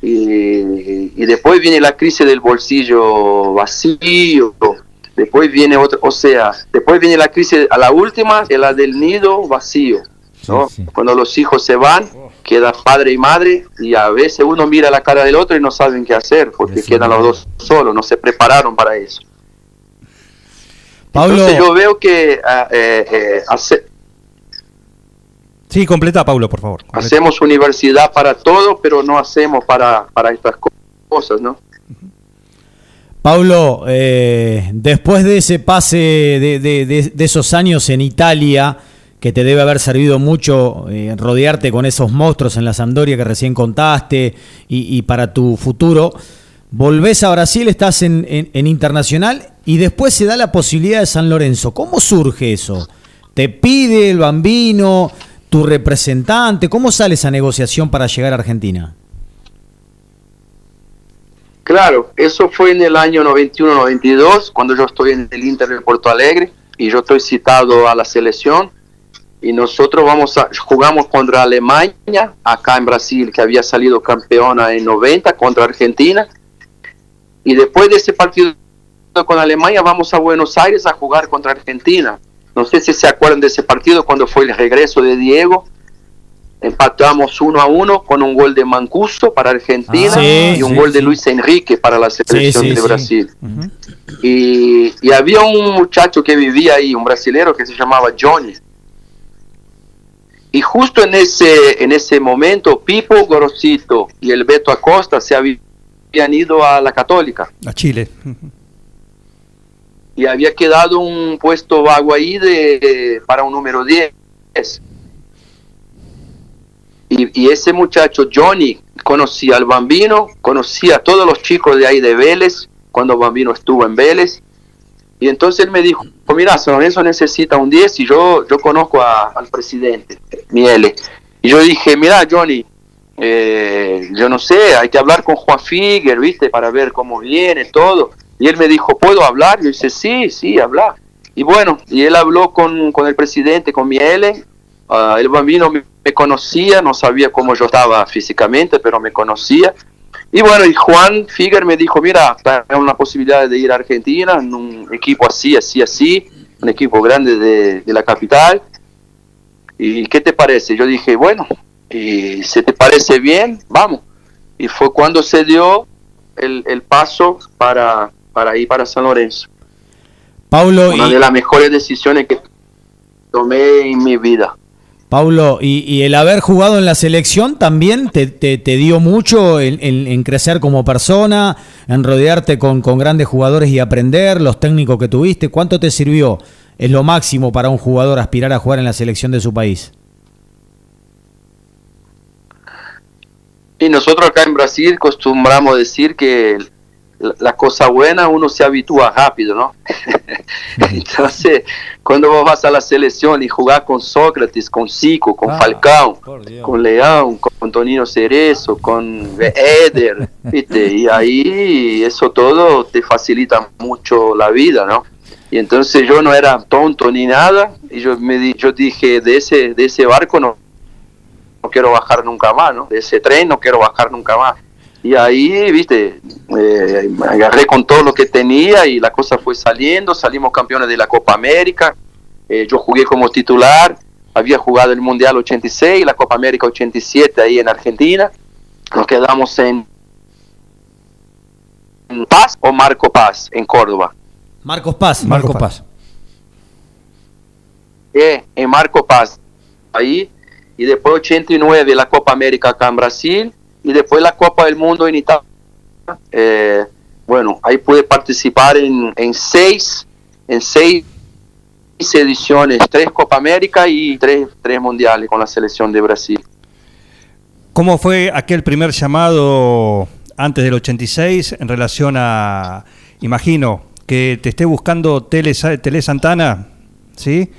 Y, y después viene la crisis del bolsillo vacío, después viene otra, o sea, después viene la crisis, a la última, es la del nido vacío. ¿no? Sí, sí. Cuando los hijos se van, queda padre y madre, y a veces uno mira la cara del otro y no saben qué hacer, porque quedan los dos solos, no se prepararon para eso. Pablo. Entonces yo veo que uh, eh, eh, hace, Sí, completa, Pablo, por favor. Completa. Hacemos universidad para todo, pero no hacemos para, para estas cosas, ¿no? Pablo, eh, después de ese pase de, de, de, de, esos años en Italia, que te debe haber servido mucho eh, rodearte con esos monstruos en la Sampdoria que recién contaste y, y para tu futuro, volvés a Brasil, estás en, en, en, Internacional y después se da la posibilidad de San Lorenzo. ¿Cómo surge eso? ¿Te pide el bambino? ¿Tu representante? ¿Cómo sale esa negociación para llegar a Argentina? Claro, eso fue en el año 91-92, cuando yo estoy en el Inter de Porto Alegre y yo estoy citado a la selección y nosotros vamos a jugamos contra Alemania acá en Brasil que había salido campeona en 90 contra Argentina y después de ese partido con Alemania vamos a Buenos Aires a jugar contra Argentina no sé si se acuerdan de ese partido cuando fue el regreso de Diego empatamos uno a uno con un gol de Mancuso para Argentina ah, sí, y un sí, gol de. Luis Enrique para la selección de Brasil. Uh -huh. y, y, había un muchacho que vivía ahí, un brasilero que se llamaba Johnny. Y justo en ese, en ese momento, Pipo Gorosito y el Beto Acosta se habían habían ido a la Católica. A Chile. Y había quedado un puesto vago ahí de, para un número 10. Y, ese muchacho, Johnny, conocía al Bambino, conocía a todos los chicos de ahí de Vélez, cuando Bambino estuvo en Vélez. Y entonces él me dijo, pues mira, San necesita un 10 y yo, yo conozco al presidente, Miele. Y yo dije, mira, Johnny, eh, yo no sé, hay que hablar con Juan Figuer, ¿viste? Para ver cómo viene todo. Y él me dijo, ¿puedo hablar? Yo dije, sí, sí, habla. Y bueno, y él habló con, con el presidente, con Miele. Ah, el bambino me, conocía, no sabía cómo yo estaba físicamente, pero me conocía. Y bueno, y Juan Figuer me dijo, mira, hay una posibilidad de ir a Argentina, en un equipo así, así, así, un equipo grande de, de la capital. ¿Y qué te parece? Yo dije, bueno, si te parece bien, vamos. Y fue cuando se dio el, el paso para, para ir para San Lorenzo. Paulo, Una y, de las mejores decisiones que tomé en mi vida. Paulo, y, y el haber jugado en la selección también te, te- te dio mucho en, en- en crecer como persona, en rodearte con, con grandes jugadores y aprender, los técnicos que tuviste. ¿Cuánto te sirvió? Es lo máximo para un jugador aspirar a jugar en la selección de su país. Y nosotros acá en Brasil acostumbramos decir que la cosa buena uno se habitúa rápido, ¿no? Entonces, cuando vos vas a la selección y jugás con Sócrates, con Zico, con Ah, Falcao, con Leão, con Tonino Cerezo, con Éder, ¿viste? Y ahí eso todo te facilita mucho la vida, ¿no? Y entonces yo no era tonto ni nada, y yo me di- yo dije, de ese, de ese barco no, no quiero bajar nunca más, ¿no? De ese tren no quiero bajar nunca más. Y ahí, viste, eh, agarré con todo lo que tenía y la cosa fue saliendo, salimos campeones de la Copa América, eh, yo jugué como titular, había jugado el Mundial 86, la Copa América 87 ahí en Argentina, nos quedamos en, en Paz o Marco Paz, en Córdoba. Marcos Paz. Marco Marco Paz. Eh, en Marco Paz, ahí, y después 89 la Copa América acá en Brasil, y después la Copa del Mundo en Italia. Eh, bueno, ahí pude participar en, en seis, en seis ediciones, tres Copa América y tres, tres mundiales con la selección de Brasil. ¿Cómo fue aquel primer llamado antes del 86 en relación a, imagino, que te esté buscando Tele, Tele Santana, ¿sí?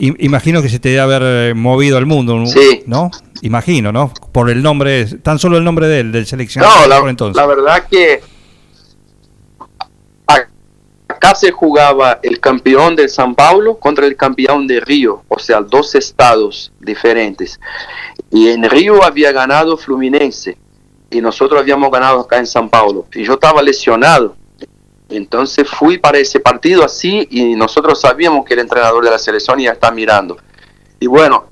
I- Imagino que se te debe haber movido al mundo, ¿no? Sí. ¿no? Imagino, ¿no? Por el nombre, tan solo el nombre de él, del seleccionado No, la, por entonces. la verdad que acá se jugaba el campeón de San Paulo contra el campeón de Río, o sea, dos estados diferentes. Y en Río había ganado Fluminense y nosotros habíamos ganado acá en San Paulo. Y yo estaba lesionado. Entonces fui para ese partido así y nosotros sabíamos que el entrenador de la selección ya está mirando. Y bueno,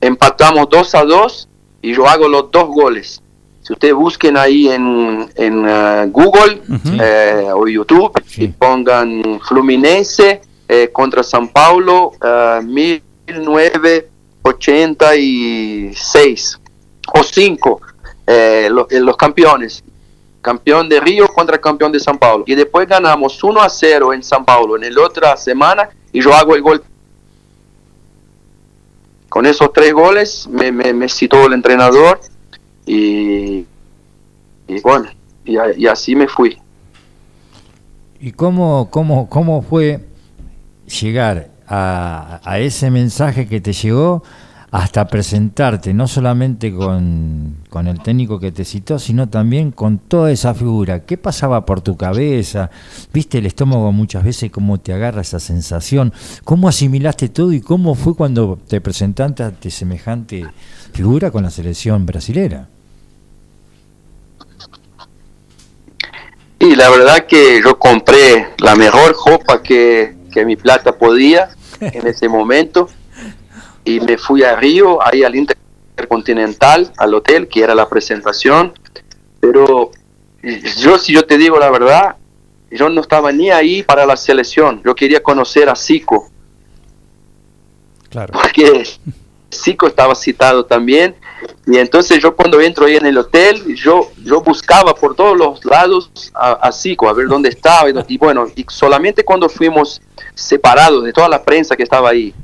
empatamos 2 a 2 y yo hago los dos goles. Si ustedes busquen ahí en, en eh, Google eh, o YouTube Sí. y pongan Fluminense eh, contra San Paulo eh, 1986 o 5, los campeones. Campeón de Río contra campeón de San Paulo. Y después ganamos 1 a 0 en San Paulo en la otra semana y yo hago el gol con esos tres goles me, me, me citó el entrenador y, y bueno, y, así me fui. ¿Y cómo, cómo, cómo fue llegar a, a ese mensaje que te llegó hasta presentarte, no solamente con, con el técnico que te citó, sino también con toda esa figura? ¿Qué pasaba por tu cabeza? ¿Viste el estómago muchas veces cómo te agarra esa sensación? ¿Cómo asimilaste todo y cómo fue cuando te presentaste ante semejante figura con la selección brasilera? Y la verdad que yo compré la mejor ropa que, que mi plata podía en ese momento y me fui a Río, ahí al Intercontinental, al hotel, que era la presentación. Pero yo, si yo te digo la verdad, yo no estaba ni ahí para la selección. Yo quería conocer a Zico, Claro. porque Zico estaba citado también Y entonces yo cuando entro ahí en el hotel, yo, yo buscaba por todos los lados a, a Zico, a ver dónde estaba. Y, y bueno, y solamente cuando fuimos separados de toda la prensa que estaba ahí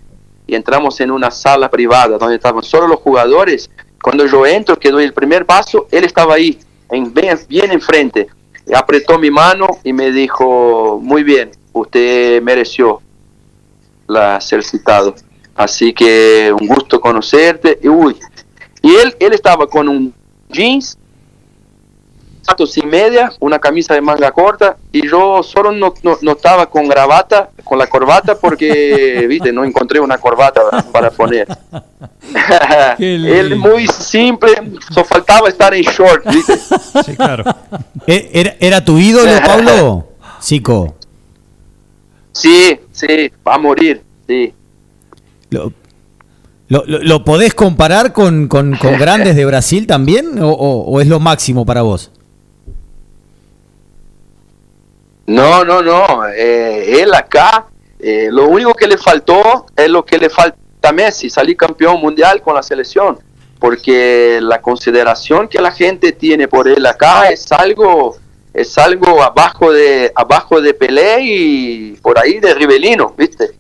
y entramos en una sala privada donde estaban solo los jugadores, cuando yo entro, que doy el primer paso, él estaba ahí, en, bien, bien enfrente. Apretó mi mano y me dijo, muy bien, usted mereció la, ser citado. Así que un gusto conocerte. Y, uy, y él, él estaba con un jeans, zapatos y media, una camisa de manga corta, y yo solo no, no, no estaba con gravata, con la corbata, porque, viste, no encontré una corbata para poner. él muy simple, solo faltaba estar en short, ¿viste? Sí, claro. ¿E- ¿Era, era tu ídolo, Pablo? Zico. Sí, sí, va a morir, sí. ¿Lo, lo, lo- lo podés comparar con, con- con grandes de Brasil también? ¿O, o- o es lo máximo para vos? No, no, no. eh, él acá, eh, lo único que le faltó es lo que le falta a Messi, salir campeón mundial con la selección. Porque la consideración que la gente tiene por él acá es algo, es algo abajo de, abajo de Pelé y por ahí de Rivelino, ¿viste?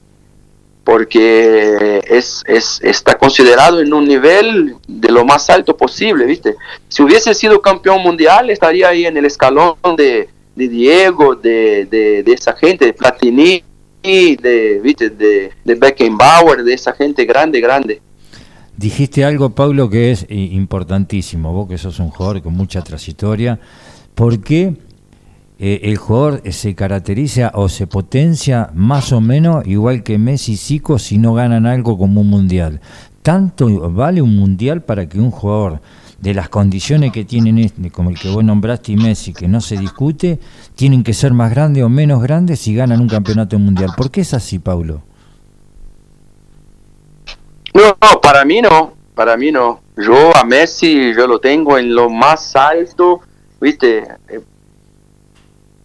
Porque es, es, está considerado en un nivel de lo más alto posible, ¿viste? Si hubiese sido campeón mundial, estaría ahí en el escalón de, de Diego, de, de, de esa gente, de Platini, de, ¿viste? de, de Beckenbauer, de esa gente grande, grande. Dijiste algo, Pablo, que es importantísimo. Vos que sos un jugador con mucha trayectoria. ¿Por qué eh, el jugador se caracteriza o se potencia más o menos igual que Messi y Zico si no ganan algo como un mundial? ¿Tanto vale un mundial para que un jugador de las condiciones que tienen este, como el que vos nombraste y Messi, que no se discute, tienen que ser más grandes o menos grandes si ganan un campeonato mundial? ¿Por qué es así, Pablo? No, para mí no, para mí no. Yo a Messi yo lo tengo en lo más alto, viste.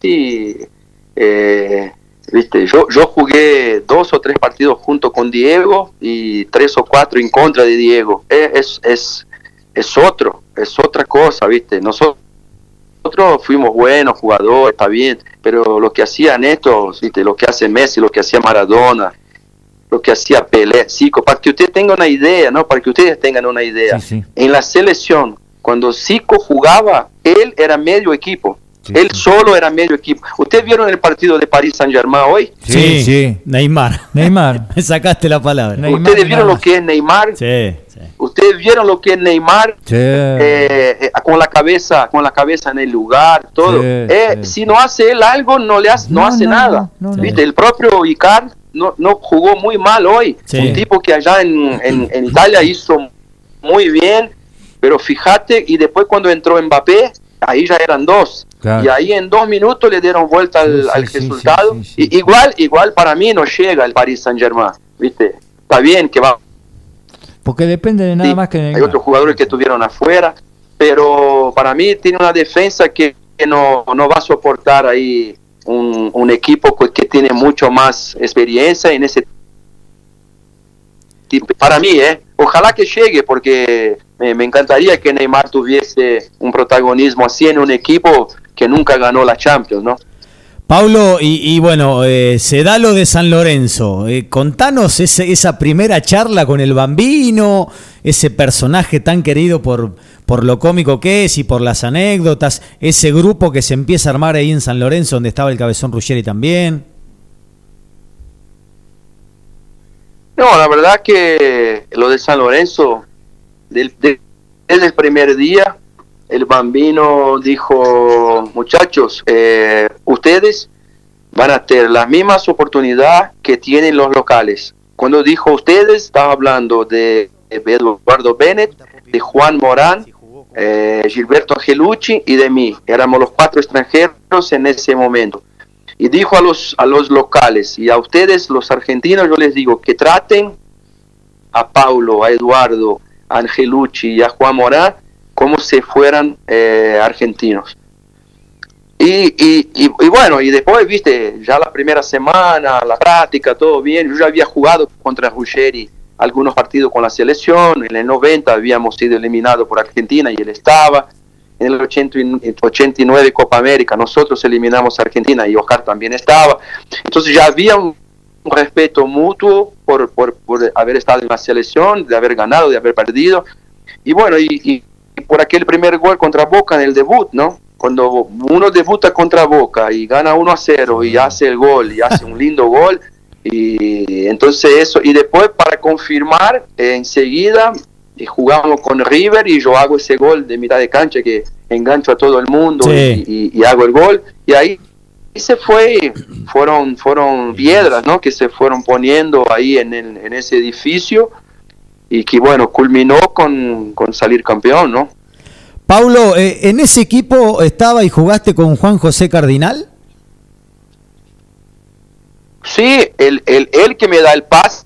Sí, eh, viste, yo, yo jugué dos o tres partidos junto con Diego y tres o cuatro en contra de Diego. Es, es, es otro, es otra cosa, viste. Nosotros nosotros fuimos buenos jugadores, está bien, pero lo que hacían estos, ¿viste? lo que hace Messi, lo que hacía Maradona, lo que hacía Pelé, Zico, para que usted tenga una idea, ¿no? Para que ustedes tengan una idea. Sí, sí. En la selección, cuando Zico jugaba, él era medio equipo. Sí, él sí. solo era medio equipo. ¿Ustedes vieron el partido de París Saint Germain hoy? Sí, sí. Neymar. Neymar. Me sacaste la palabra. Neymar, ¿Ustedes vieron lo que es Neymar? Sí. ¿Ustedes vieron lo que es Neymar? Sí. eh, eh, con la cabeza con la cabeza en el lugar todo Sí, Eh, sí. si no hace él algo no le hace, no, No, hace no, nada no, no, viste el propio Icar no, no jugó muy mal hoy Sí. un tipo que allá en, en- en Italia hizo muy bien pero fíjate y después cuando entró Mbappé ahí ya eran dos Claro. y ahí en dos minutos le dieron vuelta al, Sí, sí, al sí, resultado sí, sí, sí. Y- igual igual para mí no llega el Paris Saint Germain viste está bien que va Porque depende de nada Sí, más que hay otros jugadores que estuvieron afuera, pero para mí tiene una defensa que, que no, no va a soportar ahí un, un equipo que que tiene mucho más experiencia en ese tipo. Para mí, ¿eh? Ojalá que llegue, porque me, me encantaría que Neymar tuviese un protagonismo así en un equipo que nunca ganó la Champions, ¿no? Pablo, y, y bueno, eh, se da lo de San Lorenzo. Eh, contanos ese- esa primera charla con el bambino, ese personaje tan querido por, por lo cómico que es y por las anécdotas, ese grupo que se empieza a armar ahí en San Lorenzo, donde estaba el Cabezón Ruggeri también. No, la verdad que lo de San Lorenzo, desde el primer día, el bambino dijo, muchachos, eh, ustedes van a tener las mismas oportunidades que tienen los locales. Cuando dijo ustedes, estaba hablando de Eduardo Bennett, de Juan Morán, eh, Gilberto Angelucci y de mí. Éramos los cuatro extranjeros en ese momento y dijo a los, a los locales y a ustedes, los argentinos, yo les digo que traten a Paulo, a Eduardo, a Angelucci y a Juan Morán como si fueran eh, argentinos. Y, y, y, y bueno, y después, viste, ya la primera semana, la práctica, todo bien. Yo ya había jugado contra Ruggeri algunos partidos con la selección. En el 90 habíamos sido eliminados por Argentina y él estaba. En el 89 Copa América nosotros eliminamos a Argentina y Oscar también estaba. Entonces ya había un, respeto mutuo por, por, por, haber estado en la selección, de haber ganado, de haber perdido. Y bueno, y, por aquel primer gol contra Boca en el debut, ¿no? Cuando uno debuta contra Boca y gana 1 a 0 y hace el gol y hace un lindo gol, y entonces eso, y después para confirmar, eh, enseguida y jugamos con River y yo hago ese gol de mitad de cancha que engancho a todo el mundo Sí. y, y- y hago el gol. Y ahí se fue, fueron, fueron piedras ¿no? que se fueron poniendo ahí en, el- en ese edificio y que bueno, culminó con, con salir campeón, ¿no? Paulo, eh, ¿en ese equipo estaba y jugaste con Juan José Cardinal? Sí, el, el, el que me da el pase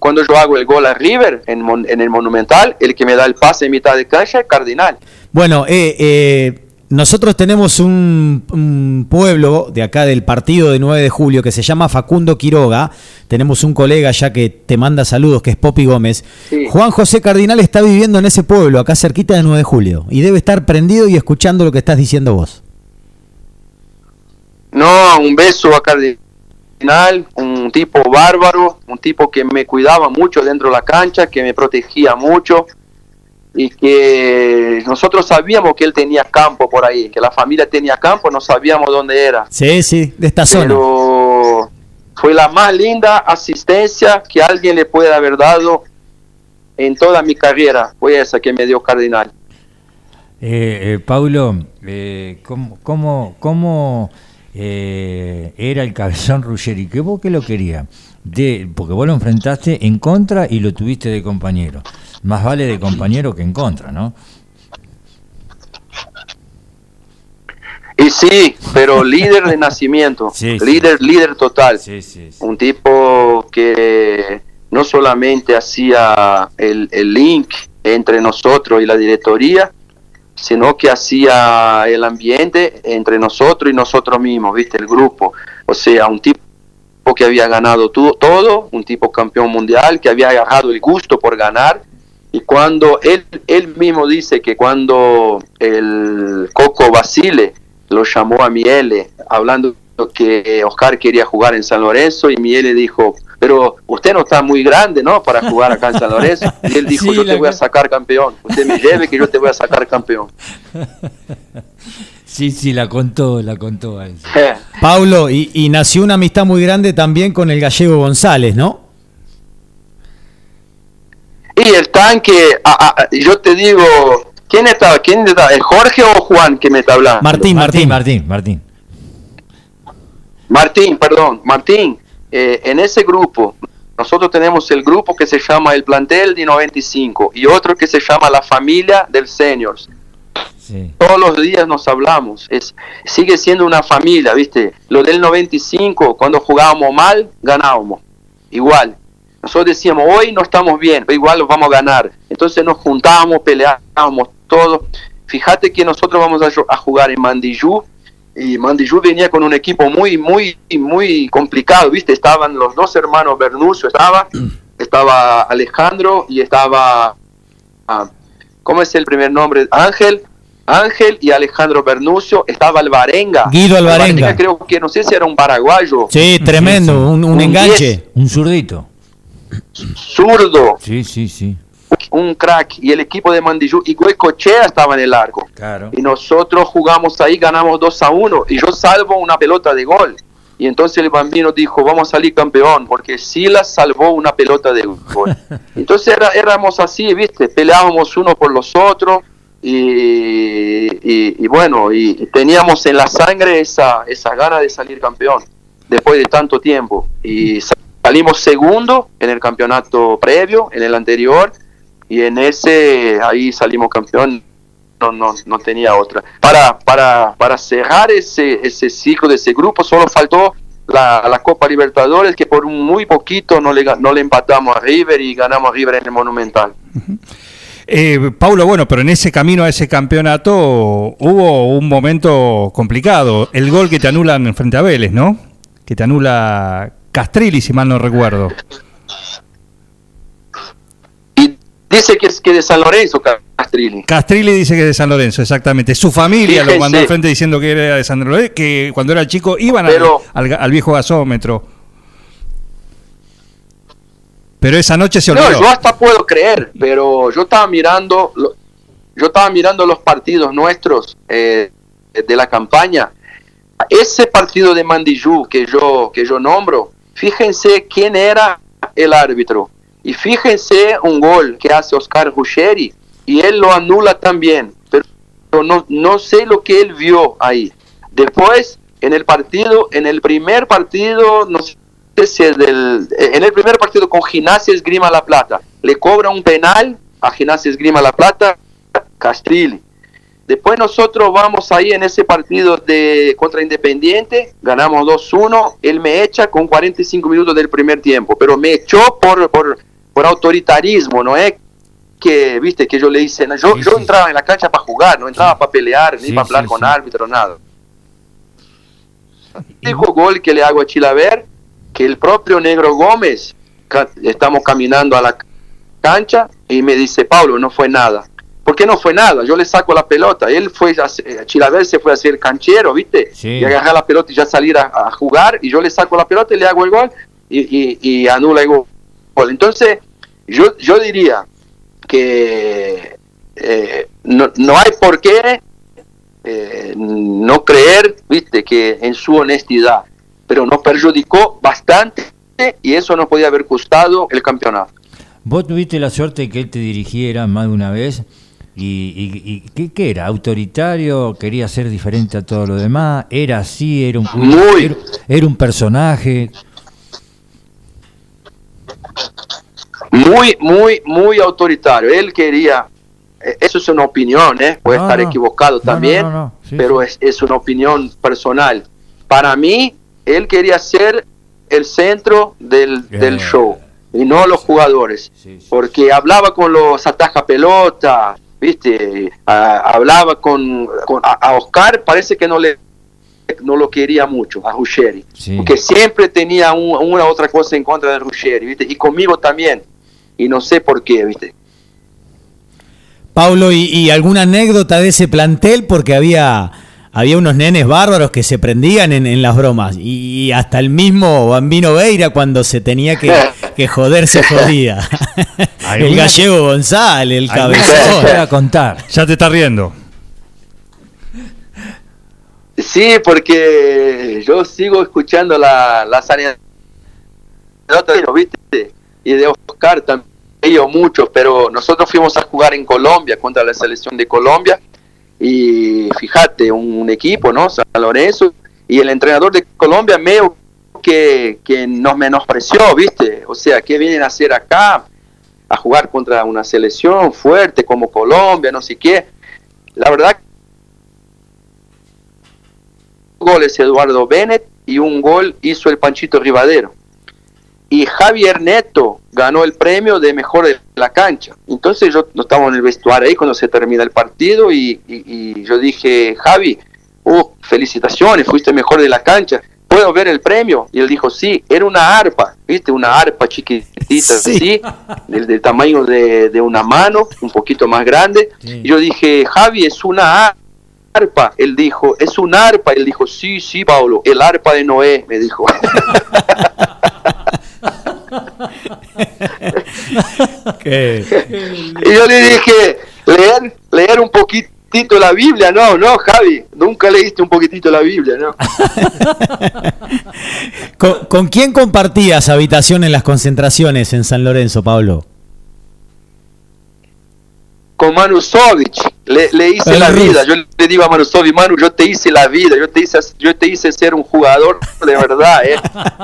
cuando yo hago el gol a River en, en el Monumental, el que me da el pase en mitad de cancha es Cardinal. Bueno, eh, eh, nosotros tenemos un, un pueblo de acá del partido de 9 de julio que se llama Facundo Quiroga. Tenemos un colega ya que te manda saludos, que es Popi Gómez. Sí. Juan José Cardinal está viviendo en ese pueblo, acá cerquita de 9 de julio, y debe estar prendido y escuchando lo que estás diciendo vos. No, un beso a Cardinal, un tipo bárbaro, un tipo que me cuidaba mucho dentro de la cancha, que me protegía mucho y que nosotros sabíamos que él tenía campo por ahí, que la familia tenía campo, no sabíamos dónde era. Sí, sí, de esta zona. Pero fue la más linda asistencia que alguien le puede haber dado en toda mi carrera, fue esa que me dio Cardinal. Eh, eh, Paulo, eh, ¿cómo, cómo, cómo, eh, era el cabezón Ruggeri? ¿Qué vos qué lo quería? De, porque vos lo enfrentaste en contra y lo tuviste de compañero. Más vale de compañero que en contra, ¿no? Y sí, pero líder de nacimiento, Sí, sí. líder, líder total. Sí, un tipo que no solamente hacía el, el link entre nosotros y la directoría, sino que hacía el ambiente entre nosotros y nosotros mismos, viste, el grupo. O sea, un tipo que había ganado todo, un tipo campeón mundial, que había agarrado el gusto por ganar. Y cuando él, él mismo dice que cuando el Coco Basile lo llamó a Miele, hablando que Oscar quería jugar en San Lorenzo, y Miele dijo, pero usted no está muy grande, ¿no? Para jugar acá en San Lorenzo. Y él dijo, Sí, yo te voy a ca- sacar campeón. Usted me lleve que yo te voy a sacar campeón. Sí, sí, la contó, la contó. Paulo, y, y nació una amistad muy grande también con el gallego González, ¿no? Y el tanque, ah, yo te digo, ¿quién está? ¿Quién está? ¿El Jorge o Juan que me está hablando? Martín, Martín. Martín, Martín. Martín, perdón, Martín, eh, en ese grupo, nosotros tenemos el grupo que se llama el plantel de 95 y otro que se llama la familia del seniors. Sí. Todos los días nos hablamos, es, sigue siendo una familia, ¿viste? Lo del 95, cuando jugábamos mal, ganábamos, igual. Nosotros decíamos, hoy no estamos bien, pero igual vamos a ganar. Entonces nos juntábamos, peleábamos, todo. Fíjate que nosotros vamos a, a jugar en Mandillú, y Mandillú venía con un equipo muy, muy, muy complicado, ¿viste? Estaban los dos hermanos Bernucio, estaba, estaba Alejandro y estaba, ah, ¿cómo es el primer nombre? Ángel, Ángel y Alejandro Bernucio, estaba Alvarenga. Guido Alvarenga. creo que no sé si era un paraguayo, Sí, tremendo, sí. un, un Un enganche. Un zurdito. Zurdo, Sí, sí, sí. un crack, y el equipo de Mandillú, y Goicochea estaba en el arco. Claro. y nosotros jugamos ahí, ganamos 2 a 1 y yo salvo una pelota de gol. Y entonces el bambino dijo, vamos a salir campeón, porque Silas salvó una pelota de gol. Entonces era- éramos así, ¿viste? Peleábamos uno por los otros y, y- y bueno, y teníamos en la sangre esa, esa gana de salir campeón después de tanto tiempo. Y salimos segundo en el campeonato previo, en el anterior, y en ese ahí salimos campeón no, no, no tenía otra. Para, para, para cerrar ese, ese ciclo de ese grupo, solo faltó la, la Copa Libertadores, que por muy poquito no le, no le empatamos a River y ganamos a River en el Monumental. Eh, Paulo, bueno, pero en ese camino a ese campeonato hubo un momento complicado. El gol que te anulan frente a Vélez, ¿no? Que te anula Castrilli, si mal no recuerdo. dice que es que de San Lorenzo, Castrilli. Castrilli dice que es de San Lorenzo, exactamente. Su familia lo mandó al frente diciendo que era de San Lorenzo, que cuando era chico iban al- Pero- al, al viejo gasómetro. Pero esa noche se No, olvidó. yo hasta puedo creer, pero yo estaba mirando, yo estaba mirando los partidos nuestros eh, de la campaña. Ese partido de Mandillú que yo que yo nombro, fíjense quién era el árbitro y fíjense un gol que hace Oscar Ruggeri y él lo anula también, pero no no sé lo que él vio ahí. Después en el partido, en el primer partido, no sé si es del, en el primer partido con Gimnasia Esgrima La Plata, le cobra un penal a Gimnasia Esgrima La Plata, Castrilli. Después nosotros vamos ahí en ese partido de contra Independiente, ganamos 2-1, él me echa con 45 minutos del primer tiempo, pero me echó por, por, por autoritarismo, no es que, viste, que yo le hice, no, yo, Sí, yo sí. entraba en la cancha para jugar, no entraba para pelear, ni para hablar con árbitro, nada. Dijo gol que le hago a Chilaver, que el propio Negro Gómez, estamos caminando a la cancha y me dice, Pablo, no fue nada. ¿Por qué no fue nada? Yo le saco la pelota. Él fue, a hacer- Chilaver se fue a hacer canchero, ¿viste? Sí. Y agarrar la pelota y ya salir a, a jugar. Y yo le saco la pelota y le hago el gol y, y- y anula el gol. Entonces, yo, yo diría que eh, no, no hay por qué eh, no creer, viste, que en su honestidad, pero nos perjudicó bastante y eso nos podía haber costado el campeonato. Vos tuviste la suerte de que él te dirigiera más de una vez. ¿Y, y- y qué, qué era? ¿Autoritario? ¿Quería ser diferente a todo lo demás? ¿Era así? ¿Era un, Muy. era, era un personaje? Muy, muy, muy autoritario. Él quería, eh, eso es una opinión, ¿eh? puede No, estar no. equivocado No, también. Sí, pero sí. Es, es una opinión personal. Para mí, él quería ser el centro del, Eh. del show y no los jugadores. Sí, porque hablaba con los ataja pelota, viste, Ah, hablaba con, con- a, a Oscar, parece que no le no lo quería mucho a Ruggeri, Sí. porque siempre tenía un- una otra cosa en contra de Ruggeri, viste, y conmigo también, y no sé por qué, viste. Pablo, ¿y, y alguna anécdota de ese plantel? Porque había, había unos nenes bárbaros que se prendían en, en las bromas. Y, hasta el mismo Bambino Veira, cuando se tenía que, que joder, se jodía. el ¿Alguna- gallego González, el cabezón. cosa para contar. Ya te está riendo. Sí, porque yo sigo escuchando la, las anécdotas, viste, y de Oscar también, ellos muchos, pero nosotros fuimos a jugar en Colombia contra la selección de Colombia y fíjate, un, un equipo, ¿no? San Lorenzo, y el entrenador de Colombia medio que, que nos menospreció, ¿viste? O sea, ¿qué vienen a hacer acá? A jugar contra una selección fuerte como Colombia, no sé qué. La verdad goles Eduardo Bennett y un gol hizo el Panchito Rivadero. Y Javier Neto ganó el premio de mejor de la cancha. Entonces yo no estaba en el vestuario ahí cuando se termina el partido y, y- y yo dije, Javi, uh, felicitaciones, fuiste mejor de la cancha. ¿Puedo ver el premio? Y él dijo, sí, era una arpa, ¿viste? Una arpa chiquitita Sí. así, del, del tamaño de, de una mano, un poquito más grande. Sí. Y yo dije, Javi, es una arpa arpa, él dijo, es un arpa, él dijo, sí, sí, Pablo, el arpa de Noé, me dijo. Y yo le dije, leer, leer un poquitito la Biblia, no, no, Javi, nunca leíste un poquitito la Biblia, ¿no? ¿Con, con quién compartías habitación en las concentraciones en San Lorenzo, Pablo? Con Manu Sovic, le, le hice la vida, yo le digo a Manu Sovic, Manu, yo te hice la vida, yo te hice, yo te hice ser un jugador de verdad, ¿eh?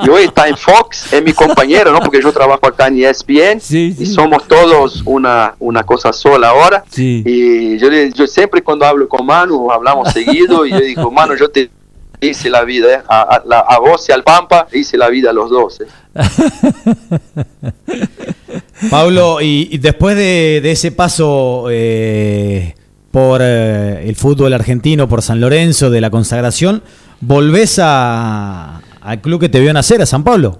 Y hoy está en Fox, es mi compañero, ¿no? Porque yo trabajo acá en ESPN Sí, sí. y somos todos una, una cosa sola ahora. Sí. Y yo, yo siempre cuando hablo con Manu, hablamos seguido, y yo digo, Manu, yo te hice la vida, ¿eh? a, a- la- a vos y al Pampa, hice la vida a los dos. ¿eh? Pablo, y, y después de, de ese paso eh, por eh, el fútbol argentino, por San Lorenzo, de la consagración, volvés a- al club que te vio nacer, a San Pablo.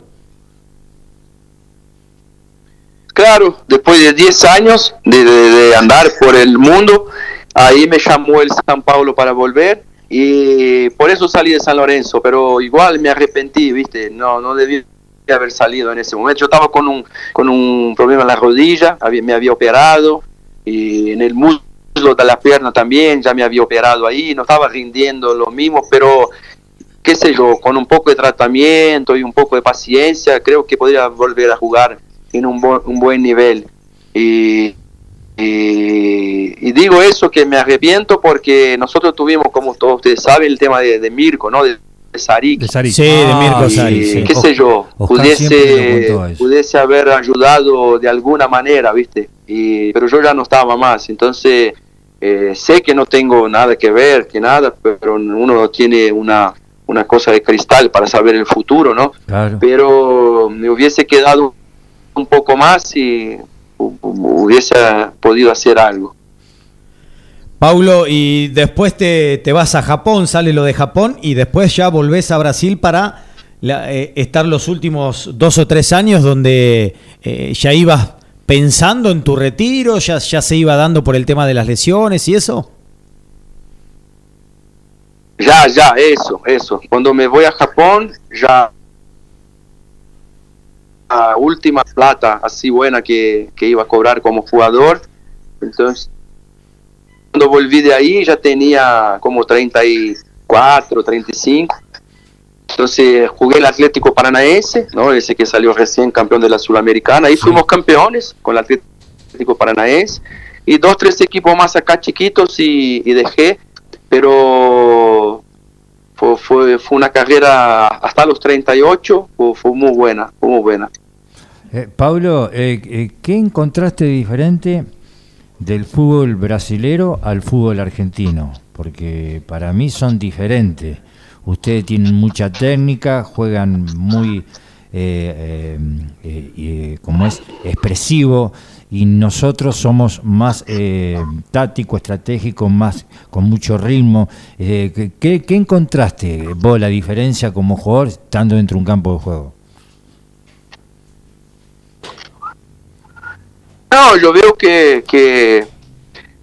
claro, después de 10 años de, andar por el mundo, ahí me llamó el San Paulo para volver y por eso salí de San Lorenzo, pero igual me arrepentí, ¿viste? No, no debí haber salido en ese momento. Yo estaba con un, con un problema en la rodilla, me había operado y en el muslo de la pierna también, ya me había operado ahí, no estaba rindiendo lo mismo, pero qué sé yo, con un poco de tratamiento y un poco de paciencia, creo que podría volver a jugar en un, un buen nivel. Y, y, digo eso que me arrepiento porque nosotros tuvimos, como todos ustedes saben, el tema de, Mirko, ¿no? De, Sarik. Sí, de Mirko Sarik. Qué sé yo, pudiese, pudiese haber ayudado de alguna manera, ¿viste? Y, pero yo ya no estaba más, entonces eh, sé que no tengo nada que ver, que nada, pero uno tiene una, una cosa de cristal para saber el futuro, ¿no? Pero me hubiese quedado un poco más y hubiese podido hacer algo. Paulo, y después te, te, vas a Japón, sale lo de Japón, y después ya volvés a Brasil para eh, estar los últimos dos o tres años donde eh, ya ibas pensando en tu retiro, ya, se iba dando por el tema de las lesiones y eso. Ya, ya, eso, eso. Cuando me voy a Japón, ya la última plata así buena que, iba a cobrar como jugador. Entonces, cuando volví de ahí ya tenía como 34, 35. Entonces jugué el Atlético Paranaense, ¿no? ese que salió recién campeón de la Sudamericana. Ahí fuimos campeones con el Atlético Paranaense. Y dos, tres equipos más acá chiquitos y, dejé. Pero fue, fue, fue, una carrera hasta los 38, fue, fue muy buena, fue muy buena. Eh, Pablo, eh, eh, ¿qué encontraste diferente del fútbol brasilero al fútbol argentino? Porque para mí son diferentes. Ustedes tienen mucha técnica, juegan muy, como es, expresivo, y nosotros somos más táctico, estratégico, más con mucho ritmo. ¿qué, ¿Qué encontraste vos la diferencia como jugador estando dentro de un campo de juego? No, yo veo que,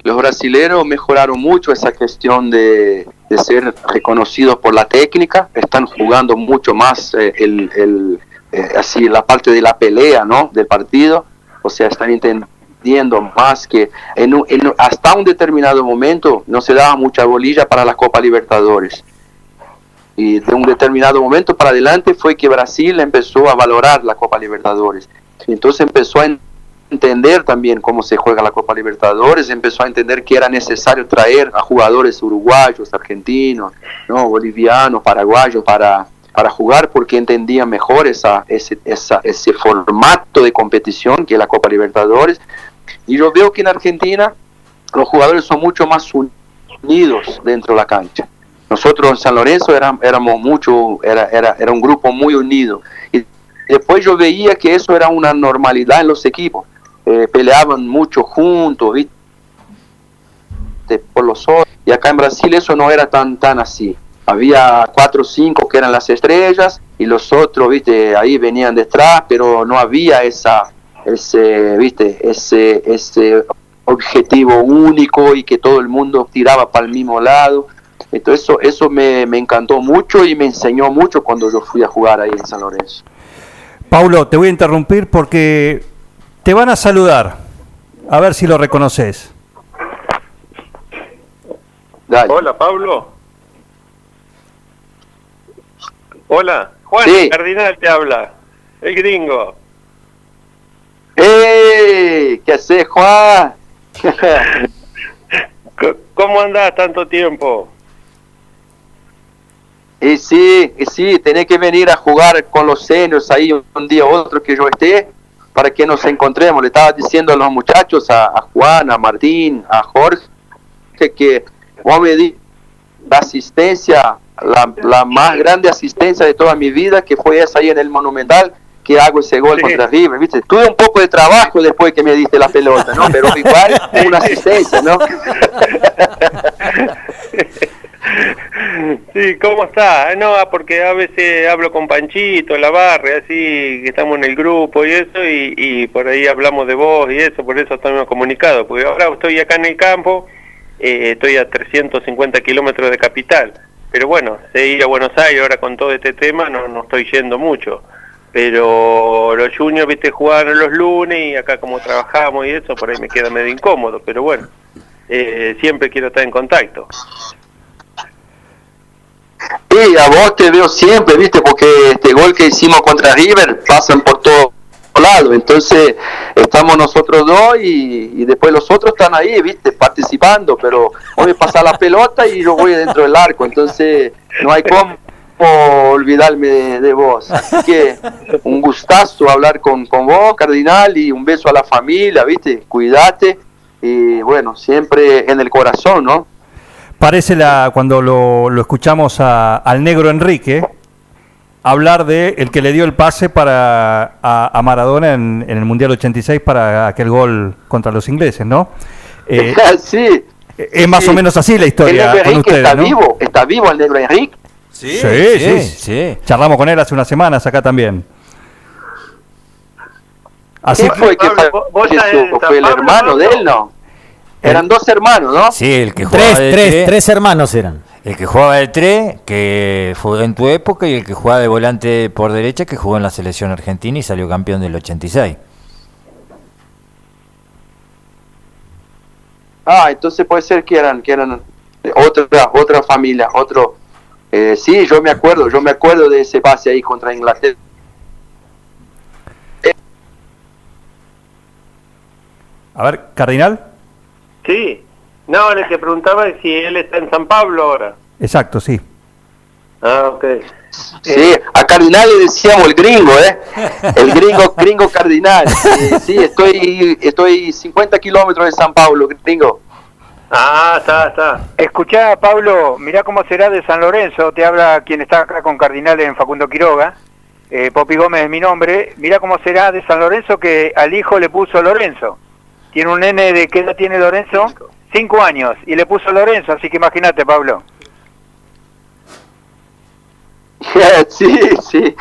los brasileños mejoraron mucho esa cuestión de, ser reconocidos por la técnica, están jugando mucho más eh, el, eh, así la parte de la pelea, ¿no? Del partido, o sea, están entendiendo más que en, hasta un determinado momento no se daba mucha bolilla para la Copa Libertadores. Y de un determinado momento para adelante fue que Brasil empezó a valorar la Copa Libertadores. Entonces empezó a entender también cómo se juega la Copa Libertadores, empezó a entender que era necesario traer a jugadores uruguayos, argentinos, ¿no? bolivianos, paraguayos para, para jugar porque entendían mejor esa, ese, ese formato de competición que la Copa Libertadores. Y yo veo que en Argentina los jugadores son mucho más unidos dentro de la cancha. Nosotros en San Lorenzo éramos, éramos mucho, era, era, era un grupo muy unido. Y después yo veía que eso era una normalidad en los equipos eh, peleaban mucho juntos, ¿viste? por los ojos. Y acá en Brasil eso no era tan, tan así. Había cuatro o cinco que eran las estrellas y los otros, viste, ahí venían detrás, pero no había esa, ese, viste, ese, ese objetivo único y que todo el mundo tiraba para el mismo lado. Entonces eso, eso me, me encantó mucho y me enseñó mucho cuando yo fui a jugar ahí en San Lorenzo. Paulo, te voy a interrumpir porque te van a saludar. A ver si lo reconoces. Hola, Pablo. Hola, Juan Cardinal te habla, el gringo. ¡Eh! ¿Qué haces, Juan? ¿Cómo andás tanto tiempo? Y sí, y sí, tenés que venir a jugar con los seniors ahí un día u otro que yo esté para que nos encontremos. Le estaba diciendo a los muchachos, a, Juan, a Martín, a Jorge, que vos me di la asistencia, la, más grande asistencia de toda mi vida, que fue esa ahí en el Monumental, que hago ese gol contra River, ¿viste? Tuve un poco de trabajo después que me diste la pelota, ¿no? Pero igual una asistencia, ¿no? Sí, ¿cómo está? No, ah, porque a veces hablo con Panchito, la barra, así que estamos en el grupo y eso, y, por ahí hablamos de vos y eso, por eso estamos comunicados, porque ahora estoy acá en el campo, eh, estoy a 350 kilómetros de capital, pero bueno, sé ir a Buenos Aires ahora con todo este tema, no, no estoy yendo mucho, pero los juniors, viste, jugaban los lunes y acá como trabajamos y eso, por ahí me queda medio incómodo, pero bueno, eh, siempre quiero estar en contacto. A vos te veo siempre, viste, porque este gol que hicimos contra River pasan por todo lado, entonces estamos nosotros dos y, después los otros están ahí, viste, participando, pero hoy pasa la pelota y yo voy dentro del arco, entonces no hay cómo olvidarme de, vos. Así que un gustazo hablar con, con vos, Cardinal, y un beso a la familia, viste, cuídate y bueno, siempre en el corazón, ¿no? Parece la, cuando lo, lo escuchamos al negro Enrique hablar de el que le dio el pase para a, Maradona en, el Mundial 86 para aquel gol contra los ingleses, ¿no? Eh, sí. Es más o menos así la historia con ustedes, está vivo, está vivo el negro Enrique. Sí sí, sí, Charlamos con él hace unas semanas acá también. Así fue que fue el hermano de él, ¿no? Eran dos hermanos, ¿no? Sí, el que jugaba tres, tres, tres hermanos eran. El que jugaba de tres, que fue en tu época, y el que jugaba de volante por derecha, que jugó en la selección argentina y salió campeón del 86. Ah, entonces puede ser que eran, que eran otra, otra familia, otro. Eh, sí, yo me acuerdo, yo me acuerdo de ese pase ahí contra Inglaterra. A ver, Cardinal. Sí, no, le que preguntaba si él está en San Pablo ahora. Exacto, sí. Ah, ok. Sí, a Cardinal le decíamos el gringo, ¿eh? El gringo, gringo Cardinal. Sí, estoy, estoy 50 kilómetros de San Pablo, gringo. Ah, está, está. Escuchá, Pablo, mirá cómo será de San Lorenzo. Te habla quien está acá con Cardinal en Facundo Quiroga. Eh, Popi Gómez es mi nombre. Mirá cómo será de San Lorenzo que al hijo le puso Lorenzo. Tiene un nene de qué edad tiene Lorenzo? Cinco. años. Y le puso Lorenzo, así que imagínate, Pablo. sí, sí.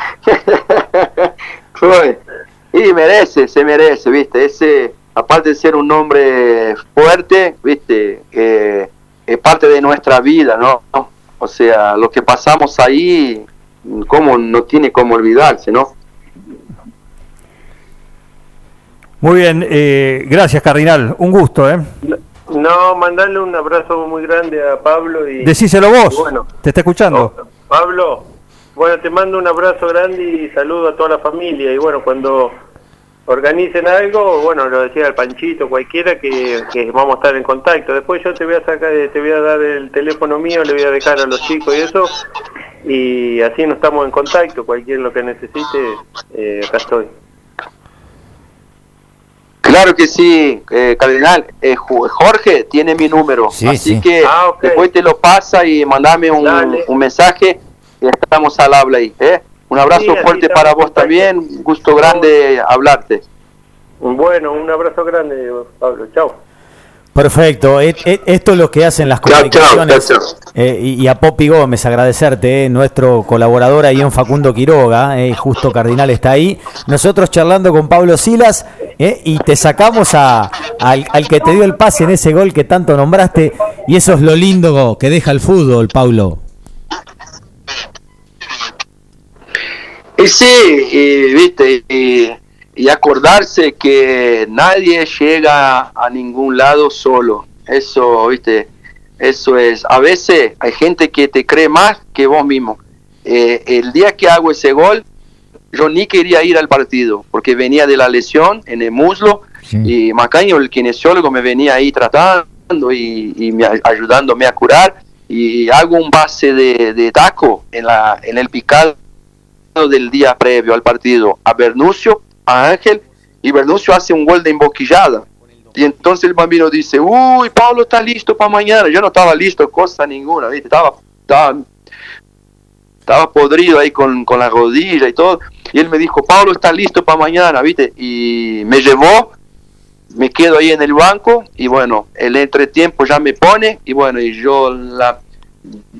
y merece, se merece, viste. Ese, aparte de ser un hombre fuerte, viste, eh, es parte de nuestra vida, ¿no? O sea, lo que pasamos ahí, ¿cómo no tiene cómo olvidarse, ¿no? Muy bien, eh, gracias Cardinal, un gusto, ¿eh? No, mandarle un abrazo muy grande a Pablo y... Decíselo vos, bueno, te está escuchando. Oh, Pablo, bueno, te mando un abrazo grande y saludo a toda la familia y bueno, cuando organicen algo, bueno, lo decía el Panchito, cualquiera, que, vamos a estar en contacto. Después yo te voy a sacar, te voy a dar el teléfono mío, le voy a dejar a los chicos y eso, y así no estamos en contacto, cualquiera lo que necesite, eh, acá estoy. Claro que sí, eh, Cardenal. Eh, Jorge tiene mi número, así que ah, después te lo pasa y mandame un, un, mensaje y estamos al habla ahí. ¿eh? Un abrazo fuerte para vos también, un gusto grande hablarte. Bueno, un abrazo grande, Pablo. Chao. Perfecto, e, e, esto es lo que hacen las comunicaciones. Eh, y, a Popi Gómez, agradecerte, eh, nuestro colaborador ahí en Facundo Quiroga, eh, justo Cardinal está ahí. Nosotros charlando con Pablo Silas y te sacamos a, al, que te dio el pase en ese gol que tanto nombraste. Y eso es lo lindo que deja el fútbol, Pablo. Sí, viste, y acordarse que nadie llega a ningún lado solo. Eso, viste, eso es. A veces hay gente que te cree más que vos mismo. Eh, el día que hago ese gol, yo ni quería ir al partido porque venía de la lesión en el muslo y Macaño, el kinesiólogo, me venía ahí tratando y, ayudándome a curar y hago un base de, de taco en, la, en el picado del día previo al partido a Bernucio a Ángel y Bernuncio hace un gol de emboquillada. Y entonces el bambino dice, uy, Pablo está listo para mañana. Yo no estaba listo, cosa ninguna, ¿viste? Estaba, estaba, podrido ahí con, con, la rodilla y todo. Y él me dijo, Pablo está listo para mañana, ¿viste? Y me llevó, me quedo ahí en el banco y bueno, el entretiempo ya me pone y bueno, y yo la,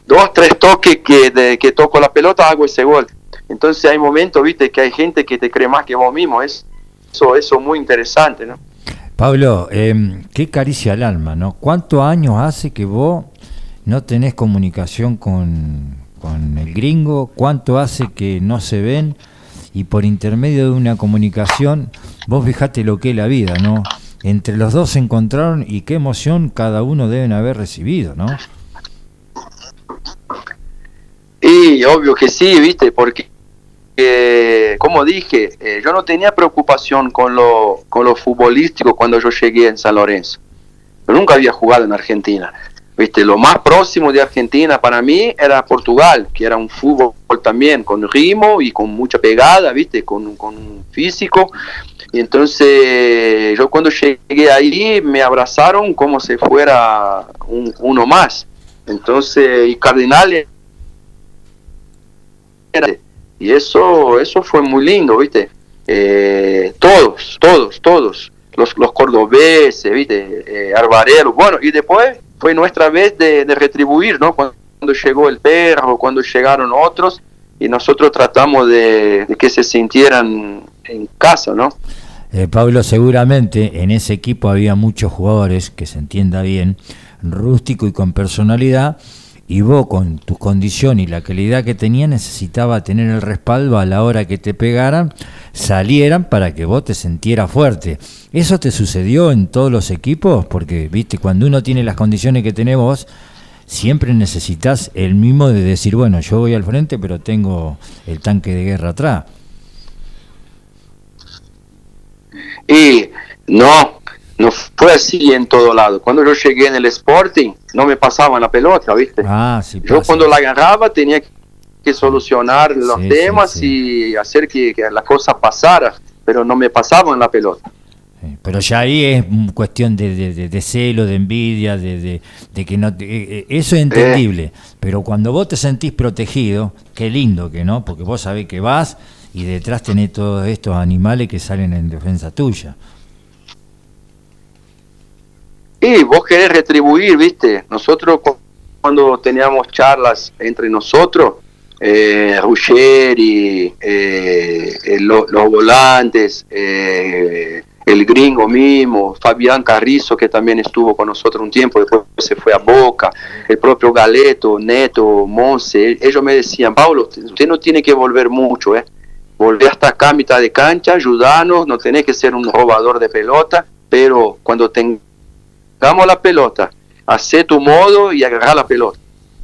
dos, tres toques que, que toco la pelota, hago ese gol. Entonces hay momentos, viste, que hay gente que te cree más que vos mismo. Es, eso, eso es muy interesante, ¿no? Pablo, eh, qué caricia al alma, ¿no? ¿Cuántos años hace que vos no tenés comunicación con, con el gringo? ¿Cuánto hace que no se ven? Y por intermedio de una comunicación, vos fijate lo que es la vida, ¿no? Entre los dos se encontraron y qué emoción cada uno deben haber recibido, ¿no? Y obvio que sí, viste, porque eh, como dije, eh, yo no tenía preocupación con lo, con lo futbolístico cuando yo llegué en San Lorenzo. Yo nunca había jugado en Argentina. Viste, lo más próximo de Argentina para mí era Portugal, que era un fútbol también con ritmo y con mucha pegada, viste, con, con físico. Y entonces yo cuando llegué ahí me abrazaron como si fuera un- uno más. Entonces, y Cardinal era- y eso, eso fue muy lindo, ¿viste? Eh, todos, todos, todos, los, los cordobeses, ¿viste? Eh, bueno, y después fue nuestra vez de, de retribuir, ¿no? Cuando, cuando llegó el perro, cuando llegaron otros, y nosotros tratamos de, de que se sintieran en casa, ¿no? Eh, Pablo, seguramente en ese equipo había muchos jugadores, que se entienda bien, rústico y con personalidad, y vos con tu condición y la calidad que tenías necesitaba tener el respaldo a la hora que te pegaran, salieran para que vos te sintieras fuerte. ¿Eso te sucedió en todos los equipos? Porque, viste, cuando uno tiene las condiciones que tenés vos, siempre necesitas el mismo de decir, bueno, yo voy al frente, pero tengo el tanque de guerra atrás. Y no, no fue así en todo lado. Cuando yo llegué en el Sporting, no me pasaban la pelota, ¿viste? Ah, sí. Yo pasa. cuando la agarraba tenía que solucionar los Sí, temas sí. y hacer que, que la cosa pasara, pero no me pasaban la pelota. Pero ya ahí es cuestión de, de- de- de celo, de envidia, de, que no... te- eh, eh, eso es entendible. Pero cuando vos te sentís protegido, qué lindo que no, porque vos sabés que vas y detrás tenés todos estos animales que salen en defensa tuya. Y vos querés retribuir, ¿viste? Nosotros cu- cuando teníamos charlas entre nosotros, eh, Ruggeri, eh, lo- los volantes, eh, el gringo mismo, Fabián Carrizo, que también estuvo con nosotros un tiempo, después se fue a Boca, el propio Galeto, Neto, Monse, ellos me decían, Paulo, usted no tiene que volver mucho, ¿eh? Volver hasta acá mitad de cancha, ayudarnos, no tenés que ser un robador de pelota, pero cuando tengamos la pelota, hacer tu modo y agarrar la pelota.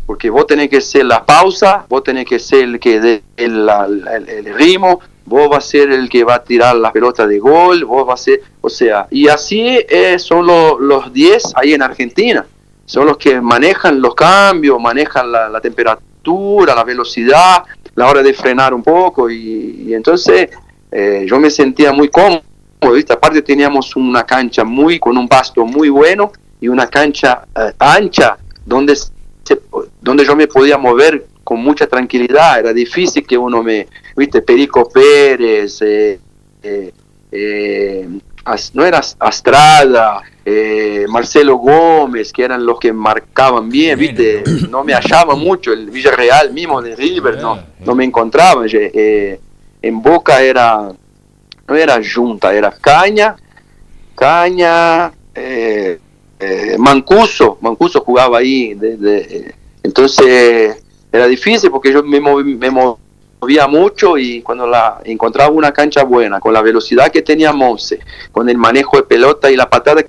Porque vos tenés que ser la pausa, vos tenés que ser el que dé el, el- el ritmo, vos vas a ser el que va a tirar la pelota de gol, vos vas a ser, o sea, y así eh, son lo- los 10 ahí en Argentina. Son los que manejan los cambios, manejan la, la temperatura, la velocidad, la hora de frenar un poco. Y, y entonces eh, yo me sentía muy cómodo. ¿Viste? Aparte teníamos una cancha muy con un pasto muy bueno y una cancha eh, ancha donde, se- donde yo me podía mover con mucha tranquilidad. Era difícil que uno me, viste, Perico Pérez, eh, eh, As- no era Astrada, Marcelo Gómez, que eran los que marcaban bien, viste, no me hallaba mucho, el Villarreal mismo de River, no, no me encontraba, en Boca era, no era Junta, era Caña, Caña, eh, eh, Mancuso, Mancuso jugaba ahí, de- de- entonces era difícil porque yo me, me movía mucho y cuando la encontraba una cancha buena, con la velocidad que tenía Monse, con el manejo de pelota y la patada,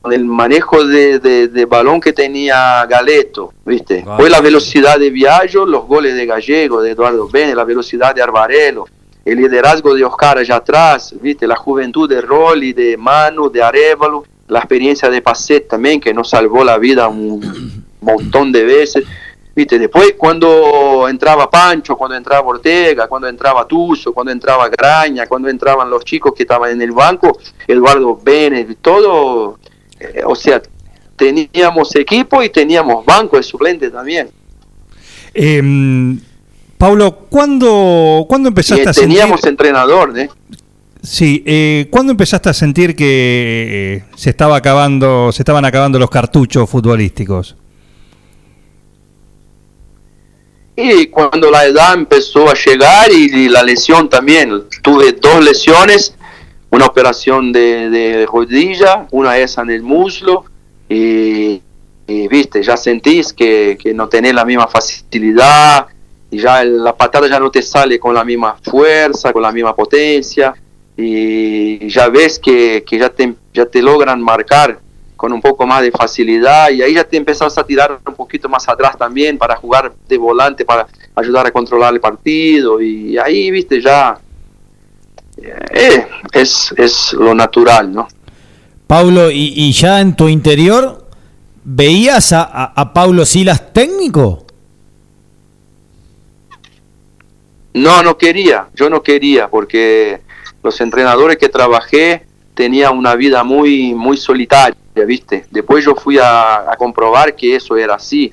con el manejo de, de- de balón que tenía Galeto, ¿viste? Wow. Fue la velocidad de Viallo, los goles de Gallego, de Eduardo Bene, la velocidad de Arbarelo, el liderazgo de Oscar allá atrás, ¿viste? La juventud de Rolly, de Manu, de Arevalo, la experiencia de Pacet también, que nos salvó la vida un montón de veces. ¿Viste? Después cuando entraba Pancho, cuando entraba Ortega, cuando entraba Tuso, cuando entraba Graña, cuando entraban los chicos que estaban en el banco, Eduardo Bennett, todo, eh, o sea, teníamos equipo y teníamos banco de suplentes también. Eh, Pablo, ¿cuándo, ¿cuándo empezaste a sentir? Teníamos entrenador. ¿eh? Sí, eh, ¿cuándo empezaste a sentir que eh, se estaba acabando, se estaban acabando los cartuchos futbolísticos? Y cuando la edad empezó a llegar y, la lesión también, tuve dos lesiones, una operación de, rodilla, una esa en el muslo, y, viste, ya sentís que, que no tenés la misma facilidad, y ya la patada ya no te sale con la misma fuerza, con la misma potencia, y ya ves que, que ya, te, ya te logran marcar con un poco más de facilidad y ahí ya te empezás a tirar un poquito más atrás también para jugar de volante, para ayudar a controlar el partido y ahí, viste, ya eh, es, es lo natural, ¿no? Paulo, ¿y, ya en tu interior veías a, a, a Paulo Silas técnico? No, no quería, yo no quería porque los entrenadores que trabajé tenían una vida muy, muy solitaria ¿viste? Después yo fui a, comprobar que eso era así.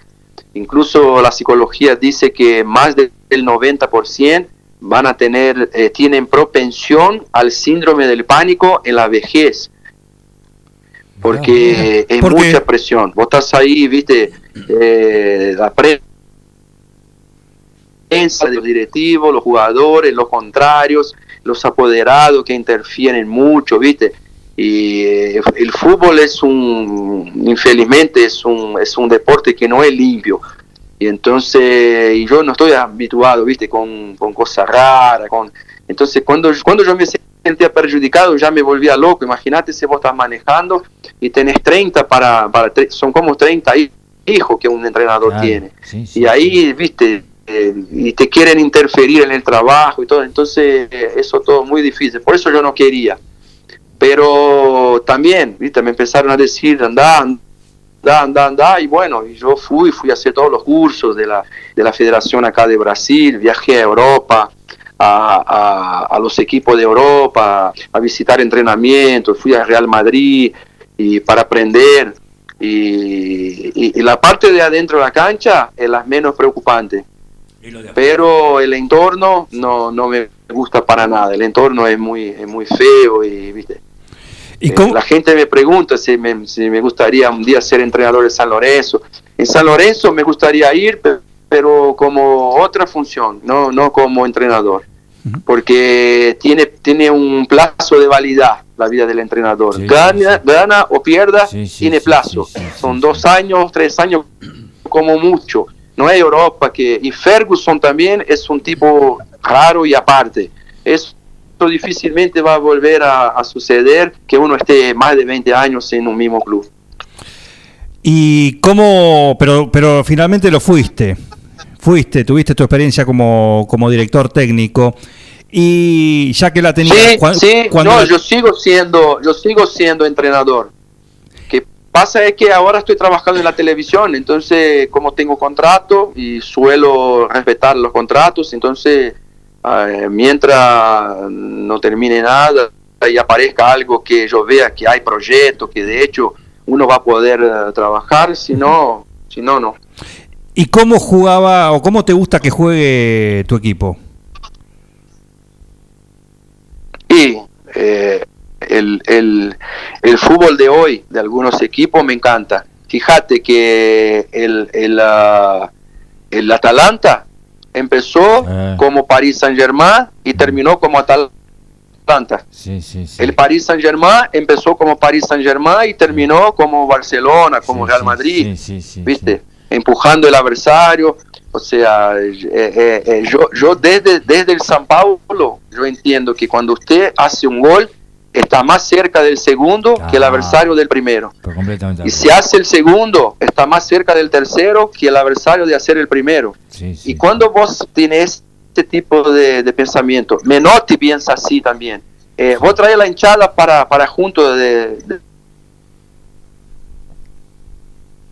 Incluso la psicología dice que más del 90% van a tener, eh, tienen propensión al síndrome del pánico en la vejez. Porque es mucha presión. Vos estás ahí, viste, eh, la prensa, los directivos, los jugadores, los contrarios, los apoderados que interfieren mucho, viste y eh, el fútbol es un, infelizmente, es un, es un deporte que no es limpio. Y entonces, y yo no estoy habituado, viste, con, con cosas raras. Con, entonces, cuando, cuando yo me sentía perjudicado, ya me volvía loco. Imagínate si vos estás manejando y tenés 30 para, para son como 30 hijos que un entrenador tiene. y ahí, viste, y te quieren interferir en el trabajo y todo. Entonces, eh, eso todo muy difícil. Por eso yo no quería. Pero también, ¿viste? me empezaron a decir, anda, anda, anda, anda, y bueno, y yo fui, fui a hacer todos los cursos de la, de la Federación acá de Brasil, viajé a Europa, a, a, los equipos de Europa, a visitar entrenamientos, fui a Real Madrid y para aprender. Y, y, la parte de adentro de la cancha es la menos preocupante. Pero el entorno no, no me gusta para nada. El entorno es muy, es muy feo y, ¿viste? Eh, la gente me pregunta si me, si me, gustaría un día ser entrenador de San Lorenzo. En San Lorenzo me gustaría ir, pero como otra función, no, no como entrenador. Porque tiene, tiene un plazo de validad la vida del entrenador. gana, gana o pierda, tiene plazo. Son dos años, tres años como mucho. No es Europa que... Y Ferguson también es un tipo raro y aparte. Es difícilmente va a volver a, suceder que uno esté más de 20 años en un mismo club. ¿Y cómo, pero, pero finalmente lo fuiste? Fuiste, tuviste tu experiencia como, como director técnico y ya que la tenías sí, no, yo sigo siendo yo sigo siendo entrenador pasa es que ahora estoy trabajando en la televisión entonces como tengo contrato y suelo respetar los contratos entonces eh, mientras no termine nada y aparezca algo que yo vea que hay proyectos, que de hecho uno va a poder eh, trabajar, si no, si no, no. ¿Y cómo jugaba o cómo te gusta que juegue tu equipo? Y eh, el, el, el, fútbol de hoy de algunos equipos me encanta. Fíjate que el, el, uh, el Atalanta empezó ah. como Paris Saint Germain y terminó como Atalanta. El Paris Saint Germain empezó como Paris Saint Germain y terminó como Barcelona, como Real Madrid, ¿viste? Empujando el adversario. O sea, eh, eh, eh, yo, yo desde, desde el San Paulo, yo entiendo que cuando usted hace un gol, está más cerca del segundo que el adversario del primero. Y si hace el segundo, está más cerca del tercero que el adversario de hacer el primero. y cuando vos tienes este tipo de, pensamiento, Menotti piensa así también. Eh, vos traes la hinchada para, para junto de,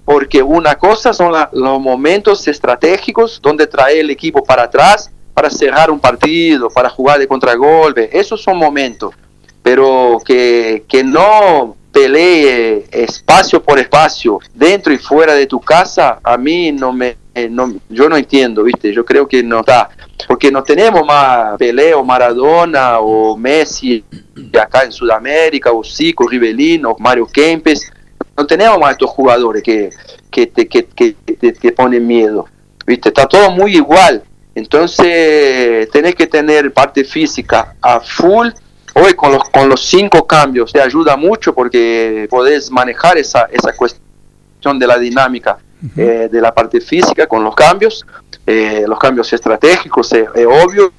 porque una cosa son los momentos estratégicos donde trae el equipo para atrás para cerrar un partido, para jugar de contragolpe. Esos son momentos pero que, que no pelee espacio por espacio dentro y fuera de tu casa, a mí no me, eh, no, yo no entiendo, ¿viste? Yo creo que no está, porque no tenemos más Pelé o Maradona o Messi acá en Sudamérica, o Zico, Rivelino, Mario Kempes, no tenemos más estos jugadores que, que, te, que, que te ponen miedo. ¿viste? Está todo muy igual. Entonces, tenés que tener parte física a full. Hoy con los, con los cinco cambios te ayuda mucho porque podés manejar esa, esa cuestión de la dinámica eh, de la parte física con los cambios, eh, los cambios estratégicos, es obvio,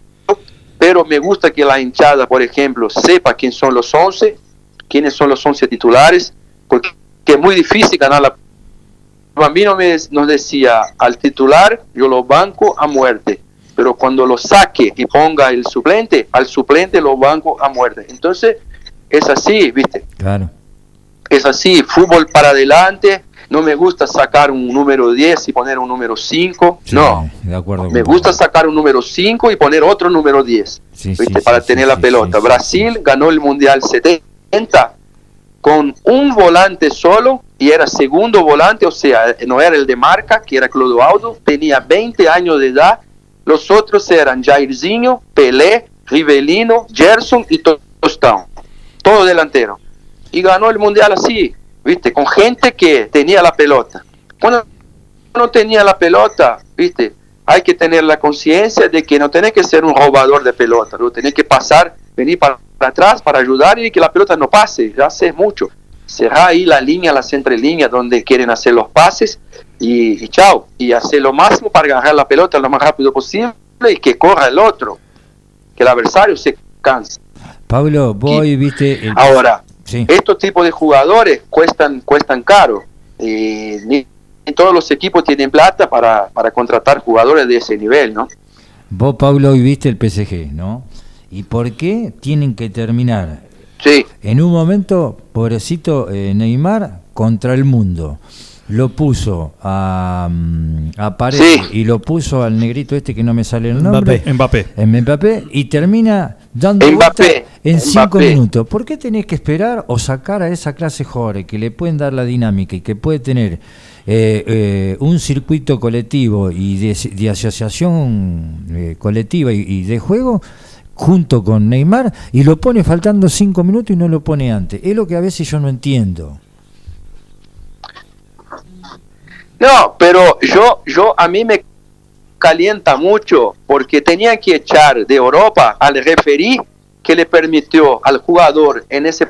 pero me gusta que la hinchada, por ejemplo, sepa quién son los 11, quiénes son los 11 titulares, porque es muy difícil ganar la... Bambino me, nos decía, al titular yo lo banco a muerte, pero cuando lo saque y ponga el suplente, al suplente lo banco a muerte. Entonces, es así, ¿viste? Claro. Es así, fútbol para adelante, no me gusta sacar un número 10 y poner un número 5, Sí, no. de acuerdo Me gusta sacar un número 5 y poner otro número 10, Sí, ¿viste? sí, para tener la pelota. Brasil ganó el Mundial 70 con un volante solo y era segundo volante, o sea, no era el de marca, que era Clodoaldo, tenía 20 años de edad. Los otros eran Jairzinho, Pelé, Rivelino, Gerson y Tostão. Todo delantero. Y ganó el Mundial así, ¿viste? Con gente que tenía la pelota. Cuando no tenía la pelota, ¿viste? Hay que tener la conciencia de que no tenés que ser un robador de pelota, ¿no? tenés que pasar, venir para atrás para ayudar y que la pelota no pase, ya haces mucho. Cerrar ahí la línea, las entrelíneas donde quieren hacer los pases y, y chao. Y hacer lo máximo para agarrar la pelota lo más rápido posible y que corra el otro, que el adversario se canse. Pablo, vos hoy viste el... Ahora, Sí. estos tipos de jugadores cuestan cuestan caro. Y ni, ni todos los equipos tienen plata para, para contratar jugadores de ese nivel, ¿no? Vos, Pablo, hoy viste el PSG, ¿no? ¿Y por qué tienen que terminar Sí, en un momento, pobrecito eh, Neymar contra el mundo? Lo puso a, mm, a Paredes Sí. y lo puso al negrito este que no me sale el nombre. Mbappé. Mbappé. En Mbappé y termina dando Mbappé, vuelta en cinco Mbappé. minutos. ¿Por qué tenés que esperar o sacar a esa clase jugadores que le pueden dar la dinámica y que puede tener eh, eh, un circuito colectivo y de, de asociación eh, colectiva y, y de juego junto con Neymar y lo pone faltando cinco minutos y no lo pone antes? Es lo que a veces yo no entiendo. No, pero yo, yo a mí me calienta mucho porque tenía que echar de Europa al referí que le permitió al jugador en ese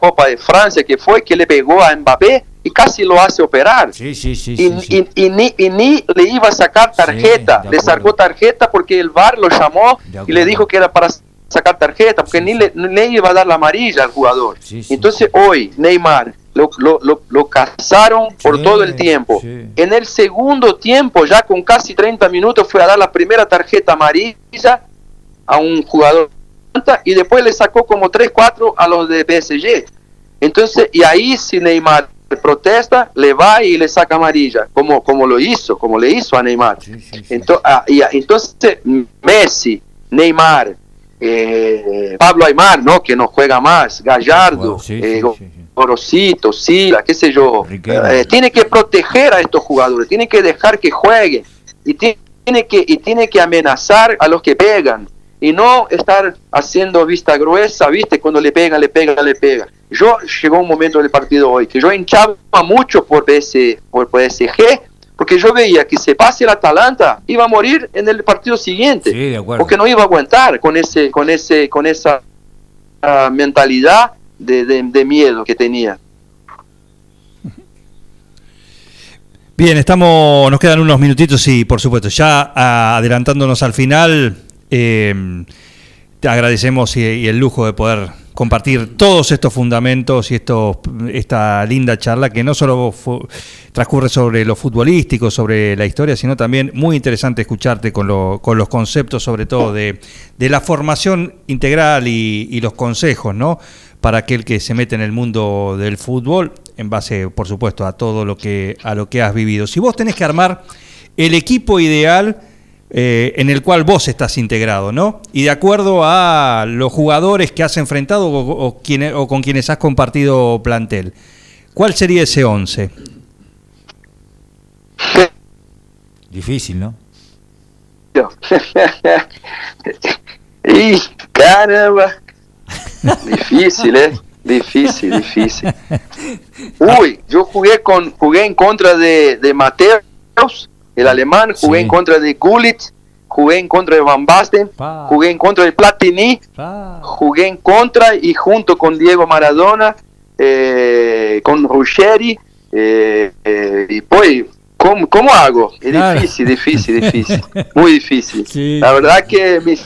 Copa de Francia que fue que le pegó a Mbappé y casi lo hace operar. Sí, sí, sí. y, sí, sí. y- y ni, y ni le iba a sacar tarjeta, le sacó tarjeta porque el VAR lo llamó y le dijo que era para sacar tarjeta, porque ni. Le, ni le iba a dar la amarilla al jugador. Entonces hoy Neymar lo, lo, lo, lo cazaron por todo el tiempo. En el segundo tiempo, ya con casi 30 minutos, fue a dar la primera tarjeta amarilla a un jugador y después le sacó como 3, 4 a los de PSG. Entonces, y ahí si Neymar protesta, le va y le saca amarilla, como, como lo hizo, como le hizo a Neymar. Sí, sí, sí. Ento- ah, y, entonces, Messi, Neymar, eh, Pablo Aymar, ¿no? Que no juega más, Gallardo, sí, eh. Gorosito, Sila, qué sé yo. Eh, tiene que proteger a estos jugadores, tiene que dejar que jueguen y ti- tiene que, y tiene que amenazar a los que pegan y no estar haciendo vista gruesa, viste, cuando le pega, le pega, le pega. Yo llegó un momento del partido hoy que yo hinchaba mucho por, PS, por PSG, porque yo veía que si pase el Atalanta iba a morir en el partido siguiente, Sí, de acuerdo. porque no iba a aguantar con ese, con ese, con esa ah, mentalidad de, de- de miedo que tenía. Bien, estamos, nos quedan unos minutitos y por supuesto, ya ah, adelantándonos al final, eh, te agradecemos y, el lujo de poder compartir todos estos fundamentos y estos, esta linda charla que no solo transcurre sobre lo futbolístico, sobre la historia, sino también muy interesante escucharte con, lo- con los conceptos, sobre todo de, de la formación integral y, y los consejos, ¿no? Para aquel que se mete en el mundo del fútbol, en base, por supuesto, a todo lo que, a lo que has vivido. Si vos tenés que armar el equipo ideal eh, en el cual vos estás integrado, ¿no? Y de acuerdo a los jugadores que has enfrentado o, o quienes- o con quienes has compartido plantel, ¿cuál sería ese 11? Difícil, ¿no? y caramba, difícil, ¿eh? Difícil, difícil. Uy, yo jugué con jugué en contra de, de Mateus, el alemán, jugué Sí. en contra de Gullit, jugué en contra de Van Basten, Pa. jugué en contra de Platini, jugué en contra y junto con Diego Maradona, eh, con Ruggeri, eh, eh, y pues, ¿cómo, cómo hago? Es Claro. difícil, difícil, difícil, muy difícil. Sí. La verdad que me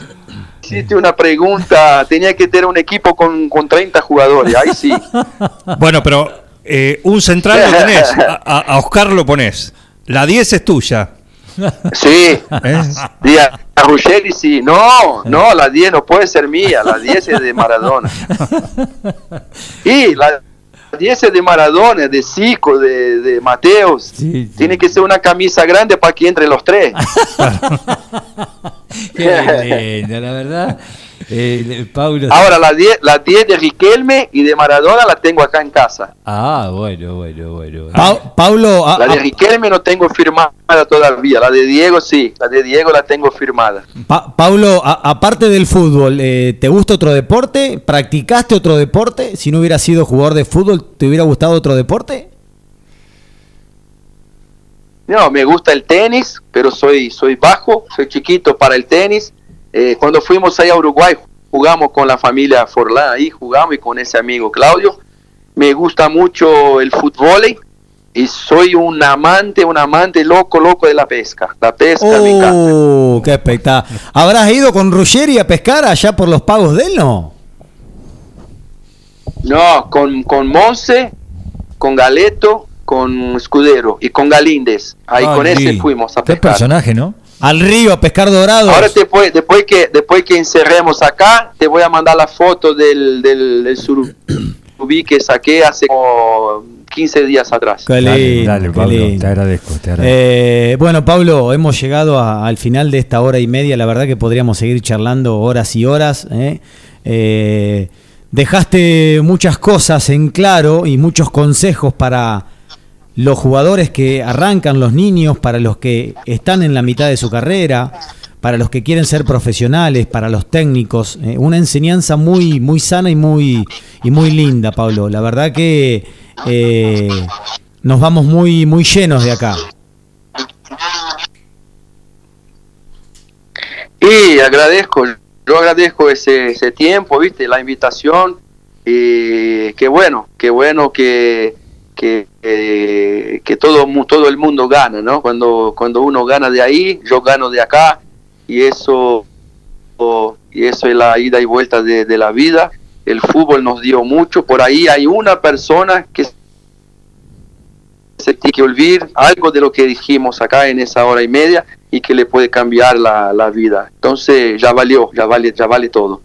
hiciste una pregunta, tenía que tener un equipo con, con 30 jugadores, ahí sí. Bueno, pero un central lo tenés. A, a- a Oscar lo ponés. La 10 es tuya. Sí, ¿eh? Y a, a Ruggeri sí, no, no, la 10 no puede ser mía, la 10 es de Maradona. Y la 10 es de Maradona, de Zico, de, de Mateos. Sí, sí. Tiene que ser una camisa grande para que entre los tres. qué lindo, la verdad. Eh, Paulo. Ahora la 10, la 10 de Riquelme y de Maradona la tengo acá en casa. Ah, bueno, bueno, bueno. Pa- Paulo, a- La de a- Riquelme no tengo firmada todavía, la de Diego sí, la de Diego la tengo firmada. Pa- Paulo, aparte del fútbol, eh, ¿te gusta otro deporte? ¿Practicaste otro deporte? Si no hubieras sido jugador de fútbol, ¿te hubiera gustado otro deporte? No, me gusta el tenis, pero soy, soy bajo, soy chiquito para el tenis. Eh, cuando fuimos ahí a Uruguay, jugamos con la familia Forlán, ahí jugamos y con ese amigo Claudio. Me gusta mucho el fútbol y soy un amante, un amante loco, loco de la pesca. La pesca me encanta. ¡Oh, qué espectáculo! ¿Habrás ido con Ruggeri a pescar allá por los pagos de él, no? No, con, con Monse, con Galeto, con Escudero y con Galíndez. Ahí Ah, con ese fuimos a Qué pescar. personaje, ¿no? Al río a pescar dorado. Ahora después, después que después que encerremos acá, te voy a mandar la foto del, del, del surubí que saqué hace como 15 días atrás. Qué Dale, dale, qué Pablo, lindo. te agradezco, te agradezco. Eh, bueno, Pablo, hemos llegado a- al final de esta hora y media. La verdad que podríamos seguir charlando horas y horas. ¿eh? Eh, dejaste muchas cosas en claro y muchos consejos para los jugadores que arrancan, los niños, para los que están en la mitad de su carrera, para los que quieren ser profesionales, para los técnicos. ¿eh? una enseñanza muy, muy sana y muy, y muy linda, Pablo. La verdad que eh, nos vamos muy, muy llenos de acá. Y agradezco, yo agradezco ese, ese tiempo, viste, la invitación. Y qué bueno, qué bueno que, que, eh, que todo, todo el mundo gana, ¿no? Cuando, cuando uno gana de ahí, yo gano de acá. Y eso, y eso es la ida y vuelta de, de la vida. El fútbol nos dio mucho. Por ahí hay una persona que se tiene que olvidar algo de lo que dijimos acá en esa hora y media y que le puede cambiar la, la vida. Entonces ya valió, ya vale, ya vale todo.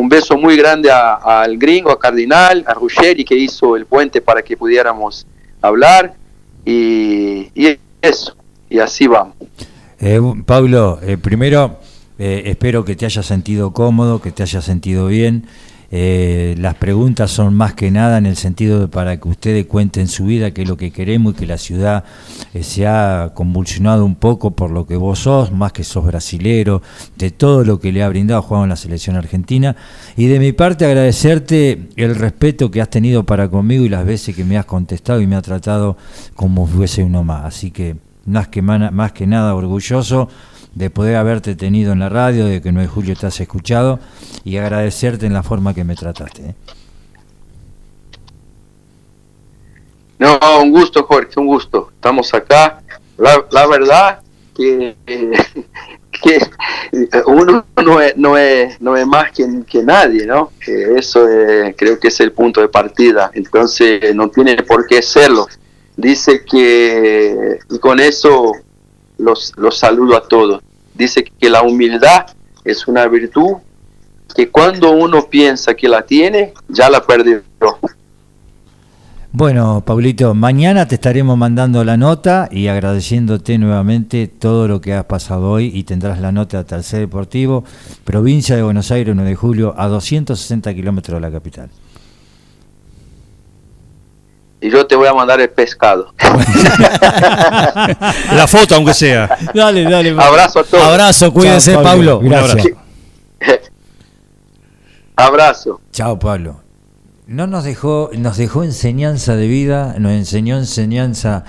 Un beso muy grande al gringo, a Cardinal, a Ruggeri que hizo el puente para que pudiéramos hablar y, y eso, y así vamos. Eh, Pablo, eh, primero eh, espero que te hayas sentido cómodo, que te hayas sentido bien. Eh, las preguntas son más que nada en el sentido de para que ustedes cuenten su vida, que es lo que queremos y que la ciudad eh, se ha convulsionado un poco por lo que vos sos, más que sos brasilero, de todo lo que le ha brindado jugado en la selección argentina. Y de mi parte agradecerte el respeto que has tenido para conmigo y las veces que me has contestado y me has tratado como fuese uno más. Así que más que, más que nada orgulloso de poder haberte tenido en la radio, de que 9 de julio te has escuchado y agradecerte en la forma que me trataste. ¿eh? No, un gusto, Jorge, un gusto. Estamos acá. La, la verdad que, eh, que uno no es, no es, no es más que, que nadie, ¿no? Que eso eh, creo que es el punto de partida. Entonces no tiene por qué serlo. Dice que, y con eso los, los saludo a todos. Dice que la humildad es una virtud que cuando uno piensa que la tiene, ya la perdió. Bueno, Paulito, mañana te estaremos mandando la nota y agradeciéndote nuevamente todo lo que has pasado hoy y tendrás la nota Tercer Deportivo, provincia de Buenos Aires, 9 de julio, a 260 kilómetros de la capital. Y yo te voy a mandar el pescado. La foto, aunque sea. Dale, dale. Abrazo a todos. Abrazo, cuídense, Chao, Pablo. Pablo. Gracias. Abrazo. Chao, Pablo. No nos dejó, nos dejó enseñanza de vida, nos enseñó enseñanza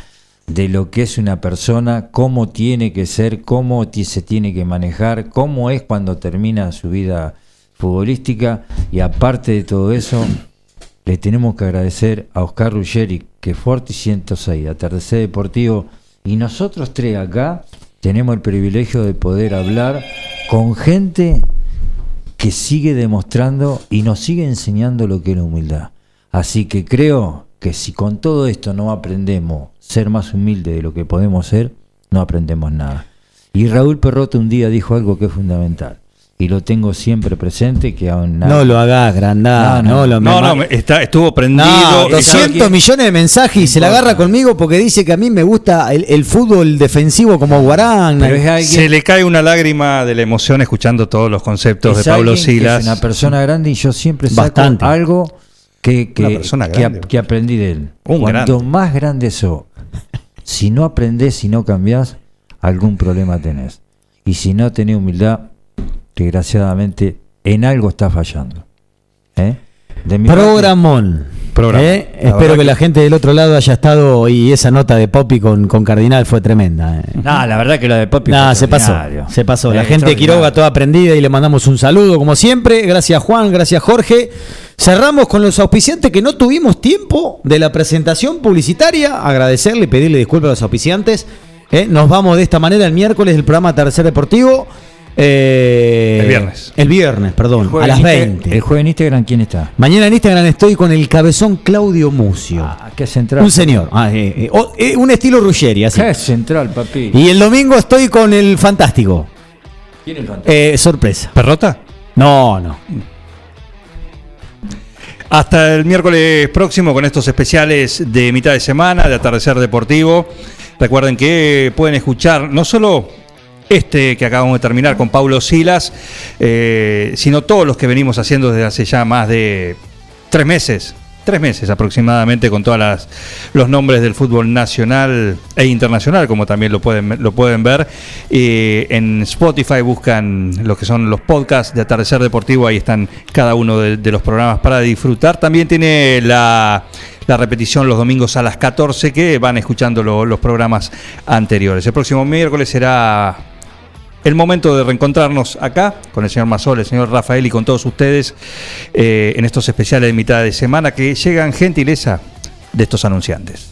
de lo que es una persona, cómo tiene que ser, cómo ti- se tiene que manejar, cómo es cuando termina su vida futbolística y aparte de todo eso, tenemos que agradecer a Oscar Ruggeri, que Forti 106, Atardecer Deportivo, y nosotros tres acá tenemos el privilegio de poder hablar con gente que sigue demostrando y nos sigue enseñando lo que es la humildad. Así que creo que si con todo esto no aprendemos ser más humildes de lo que podemos ser, no aprendemos nada. Y Raúl Perrote un día dijo algo que es fundamental. Y lo tengo siempre presente, que aún nada- No lo hagas, grandá. No, No, no. lo No, me- no, me- está, estuvo prendido. No, y 200 quién? millones de mensajes y se la agarra conmigo porque dice que a mí me gusta el, el fútbol defensivo como Guarán. Alguien, Se le cae una lágrima de la emoción escuchando todos los conceptos es de Pablo Silas. Es una persona grande y yo siempre saco Bastante. algo que, que, Una persona que, grande. que aprendí de él. Un Cuanto grande. más grande sos, si no aprendés, si no cambiás, algún problema tenés. Y si no tenés humildad, desgraciadamente en algo está fallando. ¿Eh? De mi parte- Programón. Programa. ¿Eh? La Espero que, que- la gente del otro lado haya estado y esa nota de Poppy con, con Cardinal fue tremenda. ¿eh? No, la verdad que lo de Popi No, fue se pasó. Se pasó. La gente de Quiroga toda aprendida y le mandamos un saludo, como siempre. Gracias, Juan. Gracias, Jorge. Cerramos con los auspiciantes que no tuvimos tiempo de la presentación publicitaria. Agradecerle y pedirle disculpas a los auspiciantes. ¿eh? Nos vamos de esta manera el miércoles del programa Tercer Deportivo. Eh, El viernes. El viernes, perdón. El A las en Insta- 20. El jueves en Instagram, ¿quién está? Mañana en Instagram estoy con el cabezón Claudio Mucio. Ah, qué central. un señor. Ah, eh, eh, oh, eh, un estilo Ruggeri, así. Qué central, papi. Y el domingo estoy con el fantástico. ¿Quién es el fantasma? Eh, sorpresa. ¿Perrota? No, no. Hasta el miércoles próximo con estos especiales de mitad de semana, de atardecer deportivo. Recuerden que pueden escuchar no solo este que acabamos de terminar con Paulo Silas, eh, sino todos los que venimos haciendo desde hace ya más de tres meses. Tres meses aproximadamente con todos los nombres del fútbol nacional e internacional, como también lo pueden, lo pueden ver. Eh, en Spotify buscan lo que son los podcasts de Atardecer Deportivo, ahí están cada uno de, de los programas para disfrutar. También tiene la, la repetición los domingos a las 14 que van escuchando lo- los programas anteriores. El próximo miércoles será el momento de reencontrarnos acá con el señor Mazol, el señor Rafael y con todos ustedes eh, en estos especiales de mitad de semana que llegan gentileza de estos anunciantes.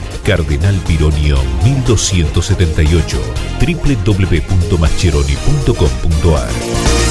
Cardenal Pironio 1278 www.mascheroni.com.ar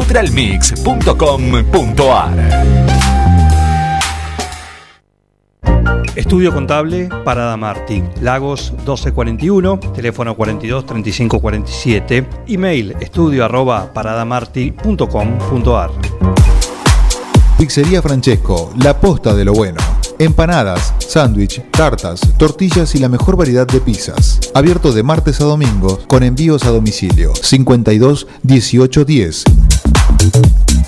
Estudio Contable Parada Martí, Lagos 1241, teléfono 42 35 47, email estudio arroba paradamarti.com.ar. Pizzería Francesco, la posta de lo bueno. Empanadas, sándwich, tartas, tortillas y la mejor variedad de pizzas. Abierto de martes a domingo con envíos a domicilio. 52 18 10.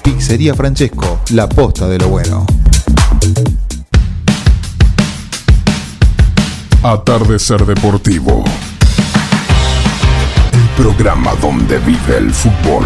Pizzería Francesco, la posta de lo bueno. Atardecer Deportivo. El programa donde vive el fútbol.